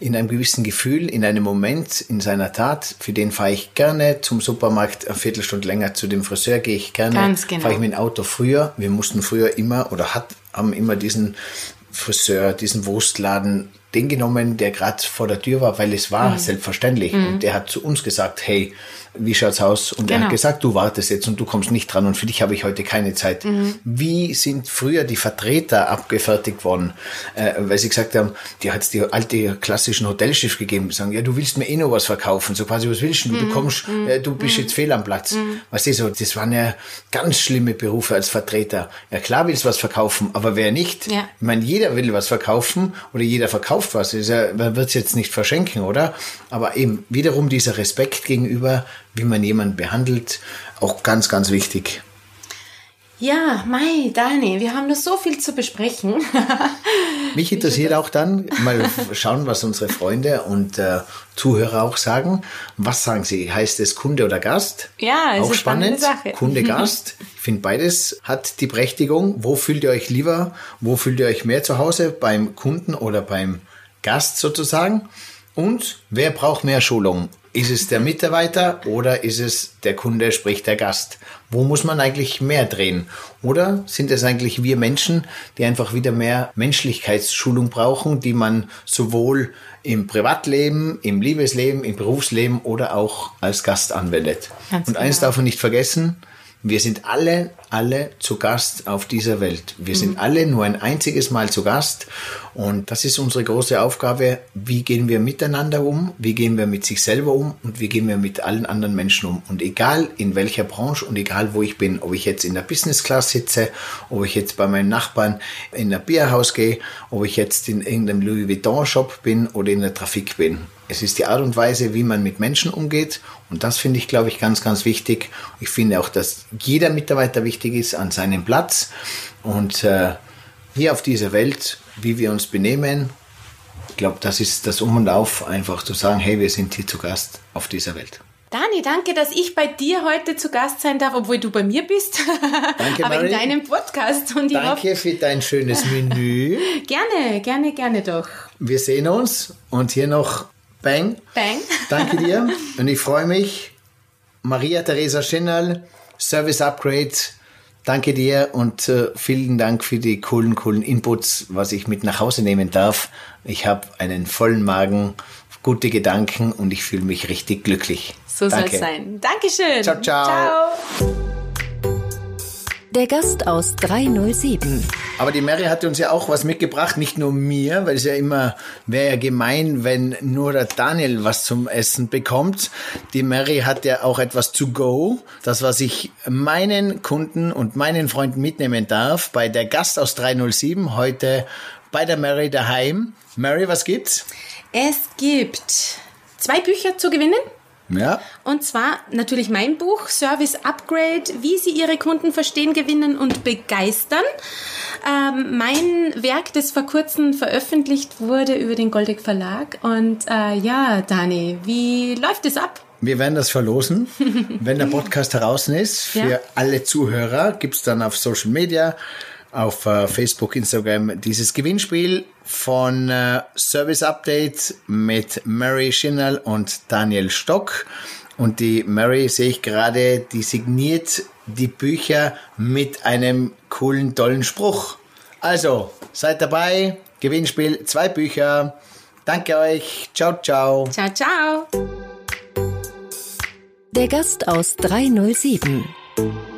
in einem gewissen Gefühl, in einem Moment, in seiner Tat, für den fahre ich gerne zum Supermarkt eine Viertelstunde länger, zu dem Friseur gehe ich gerne,
Ganz genau.
fahre ich mit dem Auto früher. Wir mussten früher immer oder hat, haben immer diesen Friseur, diesen Wurstladen, den genommen, der gerade vor der Tür war, weil es
Mhm.
war selbstverständlich. Und der hat zu uns gesagt, hey, wie schaut's aus? Und er
Genau.
hat gesagt, du wartest jetzt und du kommst nicht dran und für dich habe ich heute keine Zeit.
Mhm.
Wie sind früher die Vertreter abgefertigt worden? Äh, weil sie gesagt haben, die hat die alte klassischen Hotelschiff gegeben, sagen, ja, du willst mir eh noch was verkaufen, so quasi, was willst du?
Mhm.
Du kommst, äh, du bist jetzt fehl am Platz. Weißt du, so, das waren ja ganz schlimme Berufe als Vertreter. Ja, klar willst du was verkaufen, aber wer nicht?
Ja.
Ich meine, jeder will was verkaufen oder jeder verkauft was. Ja, man wird es jetzt nicht verschenken, oder? Aber eben wiederum dieser Respekt gegenüber, wie man jemanden behandelt, auch ganz, ganz wichtig.
ja, Mai, Dani, wir haben noch so viel zu besprechen.
Mich interessiert auch dann mal schauen, was unsere Freunde und äh, Zuhörer auch sagen. Was sagen sie? Heißt es Kunde oder Gast?
Ja, ist
auch spannend.
Sache.
Kunde, Gast. Ich finde beides hat die Prächtigung. Wo fühlt ihr euch lieber? Wo fühlt ihr euch mehr zu Hause? Beim Kunden oder beim Gast sozusagen? Und wer braucht mehr Schulung? Ist es der Mitarbeiter oder ist es der Kunde, sprich der Gast? Wo muss man eigentlich mehr drehen? Oder sind es eigentlich wir Menschen, die einfach wieder mehr Menschlichkeitsschulung brauchen, die man sowohl im Privatleben, im Liebesleben, im Berufsleben oder auch als Gast anwendet?
Ganz
Und eins
genau.
darf man nicht vergessen, Wir sind alle, alle zu Gast auf dieser Welt. Wir sind mhm. alle nur ein einziges Mal zu Gast. Und das ist unsere große Aufgabe. Wie gehen wir miteinander um? Wie gehen wir mit sich selber um? Und wie gehen wir mit allen anderen Menschen um? Und egal in welcher Branche und egal wo ich bin, ob ich jetzt in der Business Class sitze, ob ich jetzt bei meinen Nachbarn in ein Bierhaus gehe, ob ich jetzt in irgendeinem Louis Vuitton Shop bin oder in der Trafik bin. Es ist die Art und Weise, wie man mit Menschen umgeht. Und das finde ich, glaube ich, ganz, ganz wichtig. Ich finde auch, dass jeder Mitarbeiter wichtig ist an seinem Platz. Und äh, hier auf dieser Welt, wie wir uns benehmen, ich glaube, das ist das Um und Auf, einfach zu sagen, hey, wir sind hier zu Gast auf dieser Welt.
Dani, danke, dass ich bei dir heute zu Gast sein darf, obwohl du bei mir bist. Danke, Aber Marie. in deinem Podcast.
Und danke für dein schönes Menü.
gerne, gerne, gerne doch.
Wir sehen uns und hier noch Bang.
Bang.
Danke dir. Und ich freue mich. Maria Theresa Schinnerl, Service Upgrade. Danke dir und äh, vielen Dank für die coolen, coolen Inputs, was ich mit nach Hause nehmen darf. Ich habe einen vollen Magen, gute Gedanken und ich fühle mich richtig glücklich.
So soll es sein. Dankeschön.
Ciao, ciao. Ciao.
Der Gast aus 307.
Aber die Mary hatte uns ja auch was mitgebracht, nicht nur mir, weil es ja immer wäre ja gemein, wenn nur der Daniel was zum Essen bekommt. Die Mary hat ja auch etwas to go, das was ich meinen Kunden und meinen Freunden mitnehmen darf bei der Gast aus 307 heute bei der Mary daheim. Mary, was gibt's?
Es gibt zwei Bücher zu gewinnen.
Ja.
Und zwar natürlich mein Buch Service Upgrade, wie Sie Ihre Kunden verstehen, gewinnen und begeistern. Ähm, mein Werk, das vor kurzem veröffentlicht wurde über den Goldeck Verlag. Und äh, ja, Dani, wie läuft es ab?
Wir werden das verlosen, wenn der Podcast draußen ist. Für ja. alle Zuhörer gibt es dann auf Social Media auf äh, Facebook, Instagram dieses Gewinnspiel von äh, Service Update mit Mary Schinnell und Daniel Stock. Und die Mary sehe ich gerade, die signiert die Bücher mit einem coolen, tollen Spruch. Also, seid dabei. Gewinnspiel, zwei Bücher. Danke euch. Ciao, ciao.
Ciao, ciao.
Der Gast aus 307.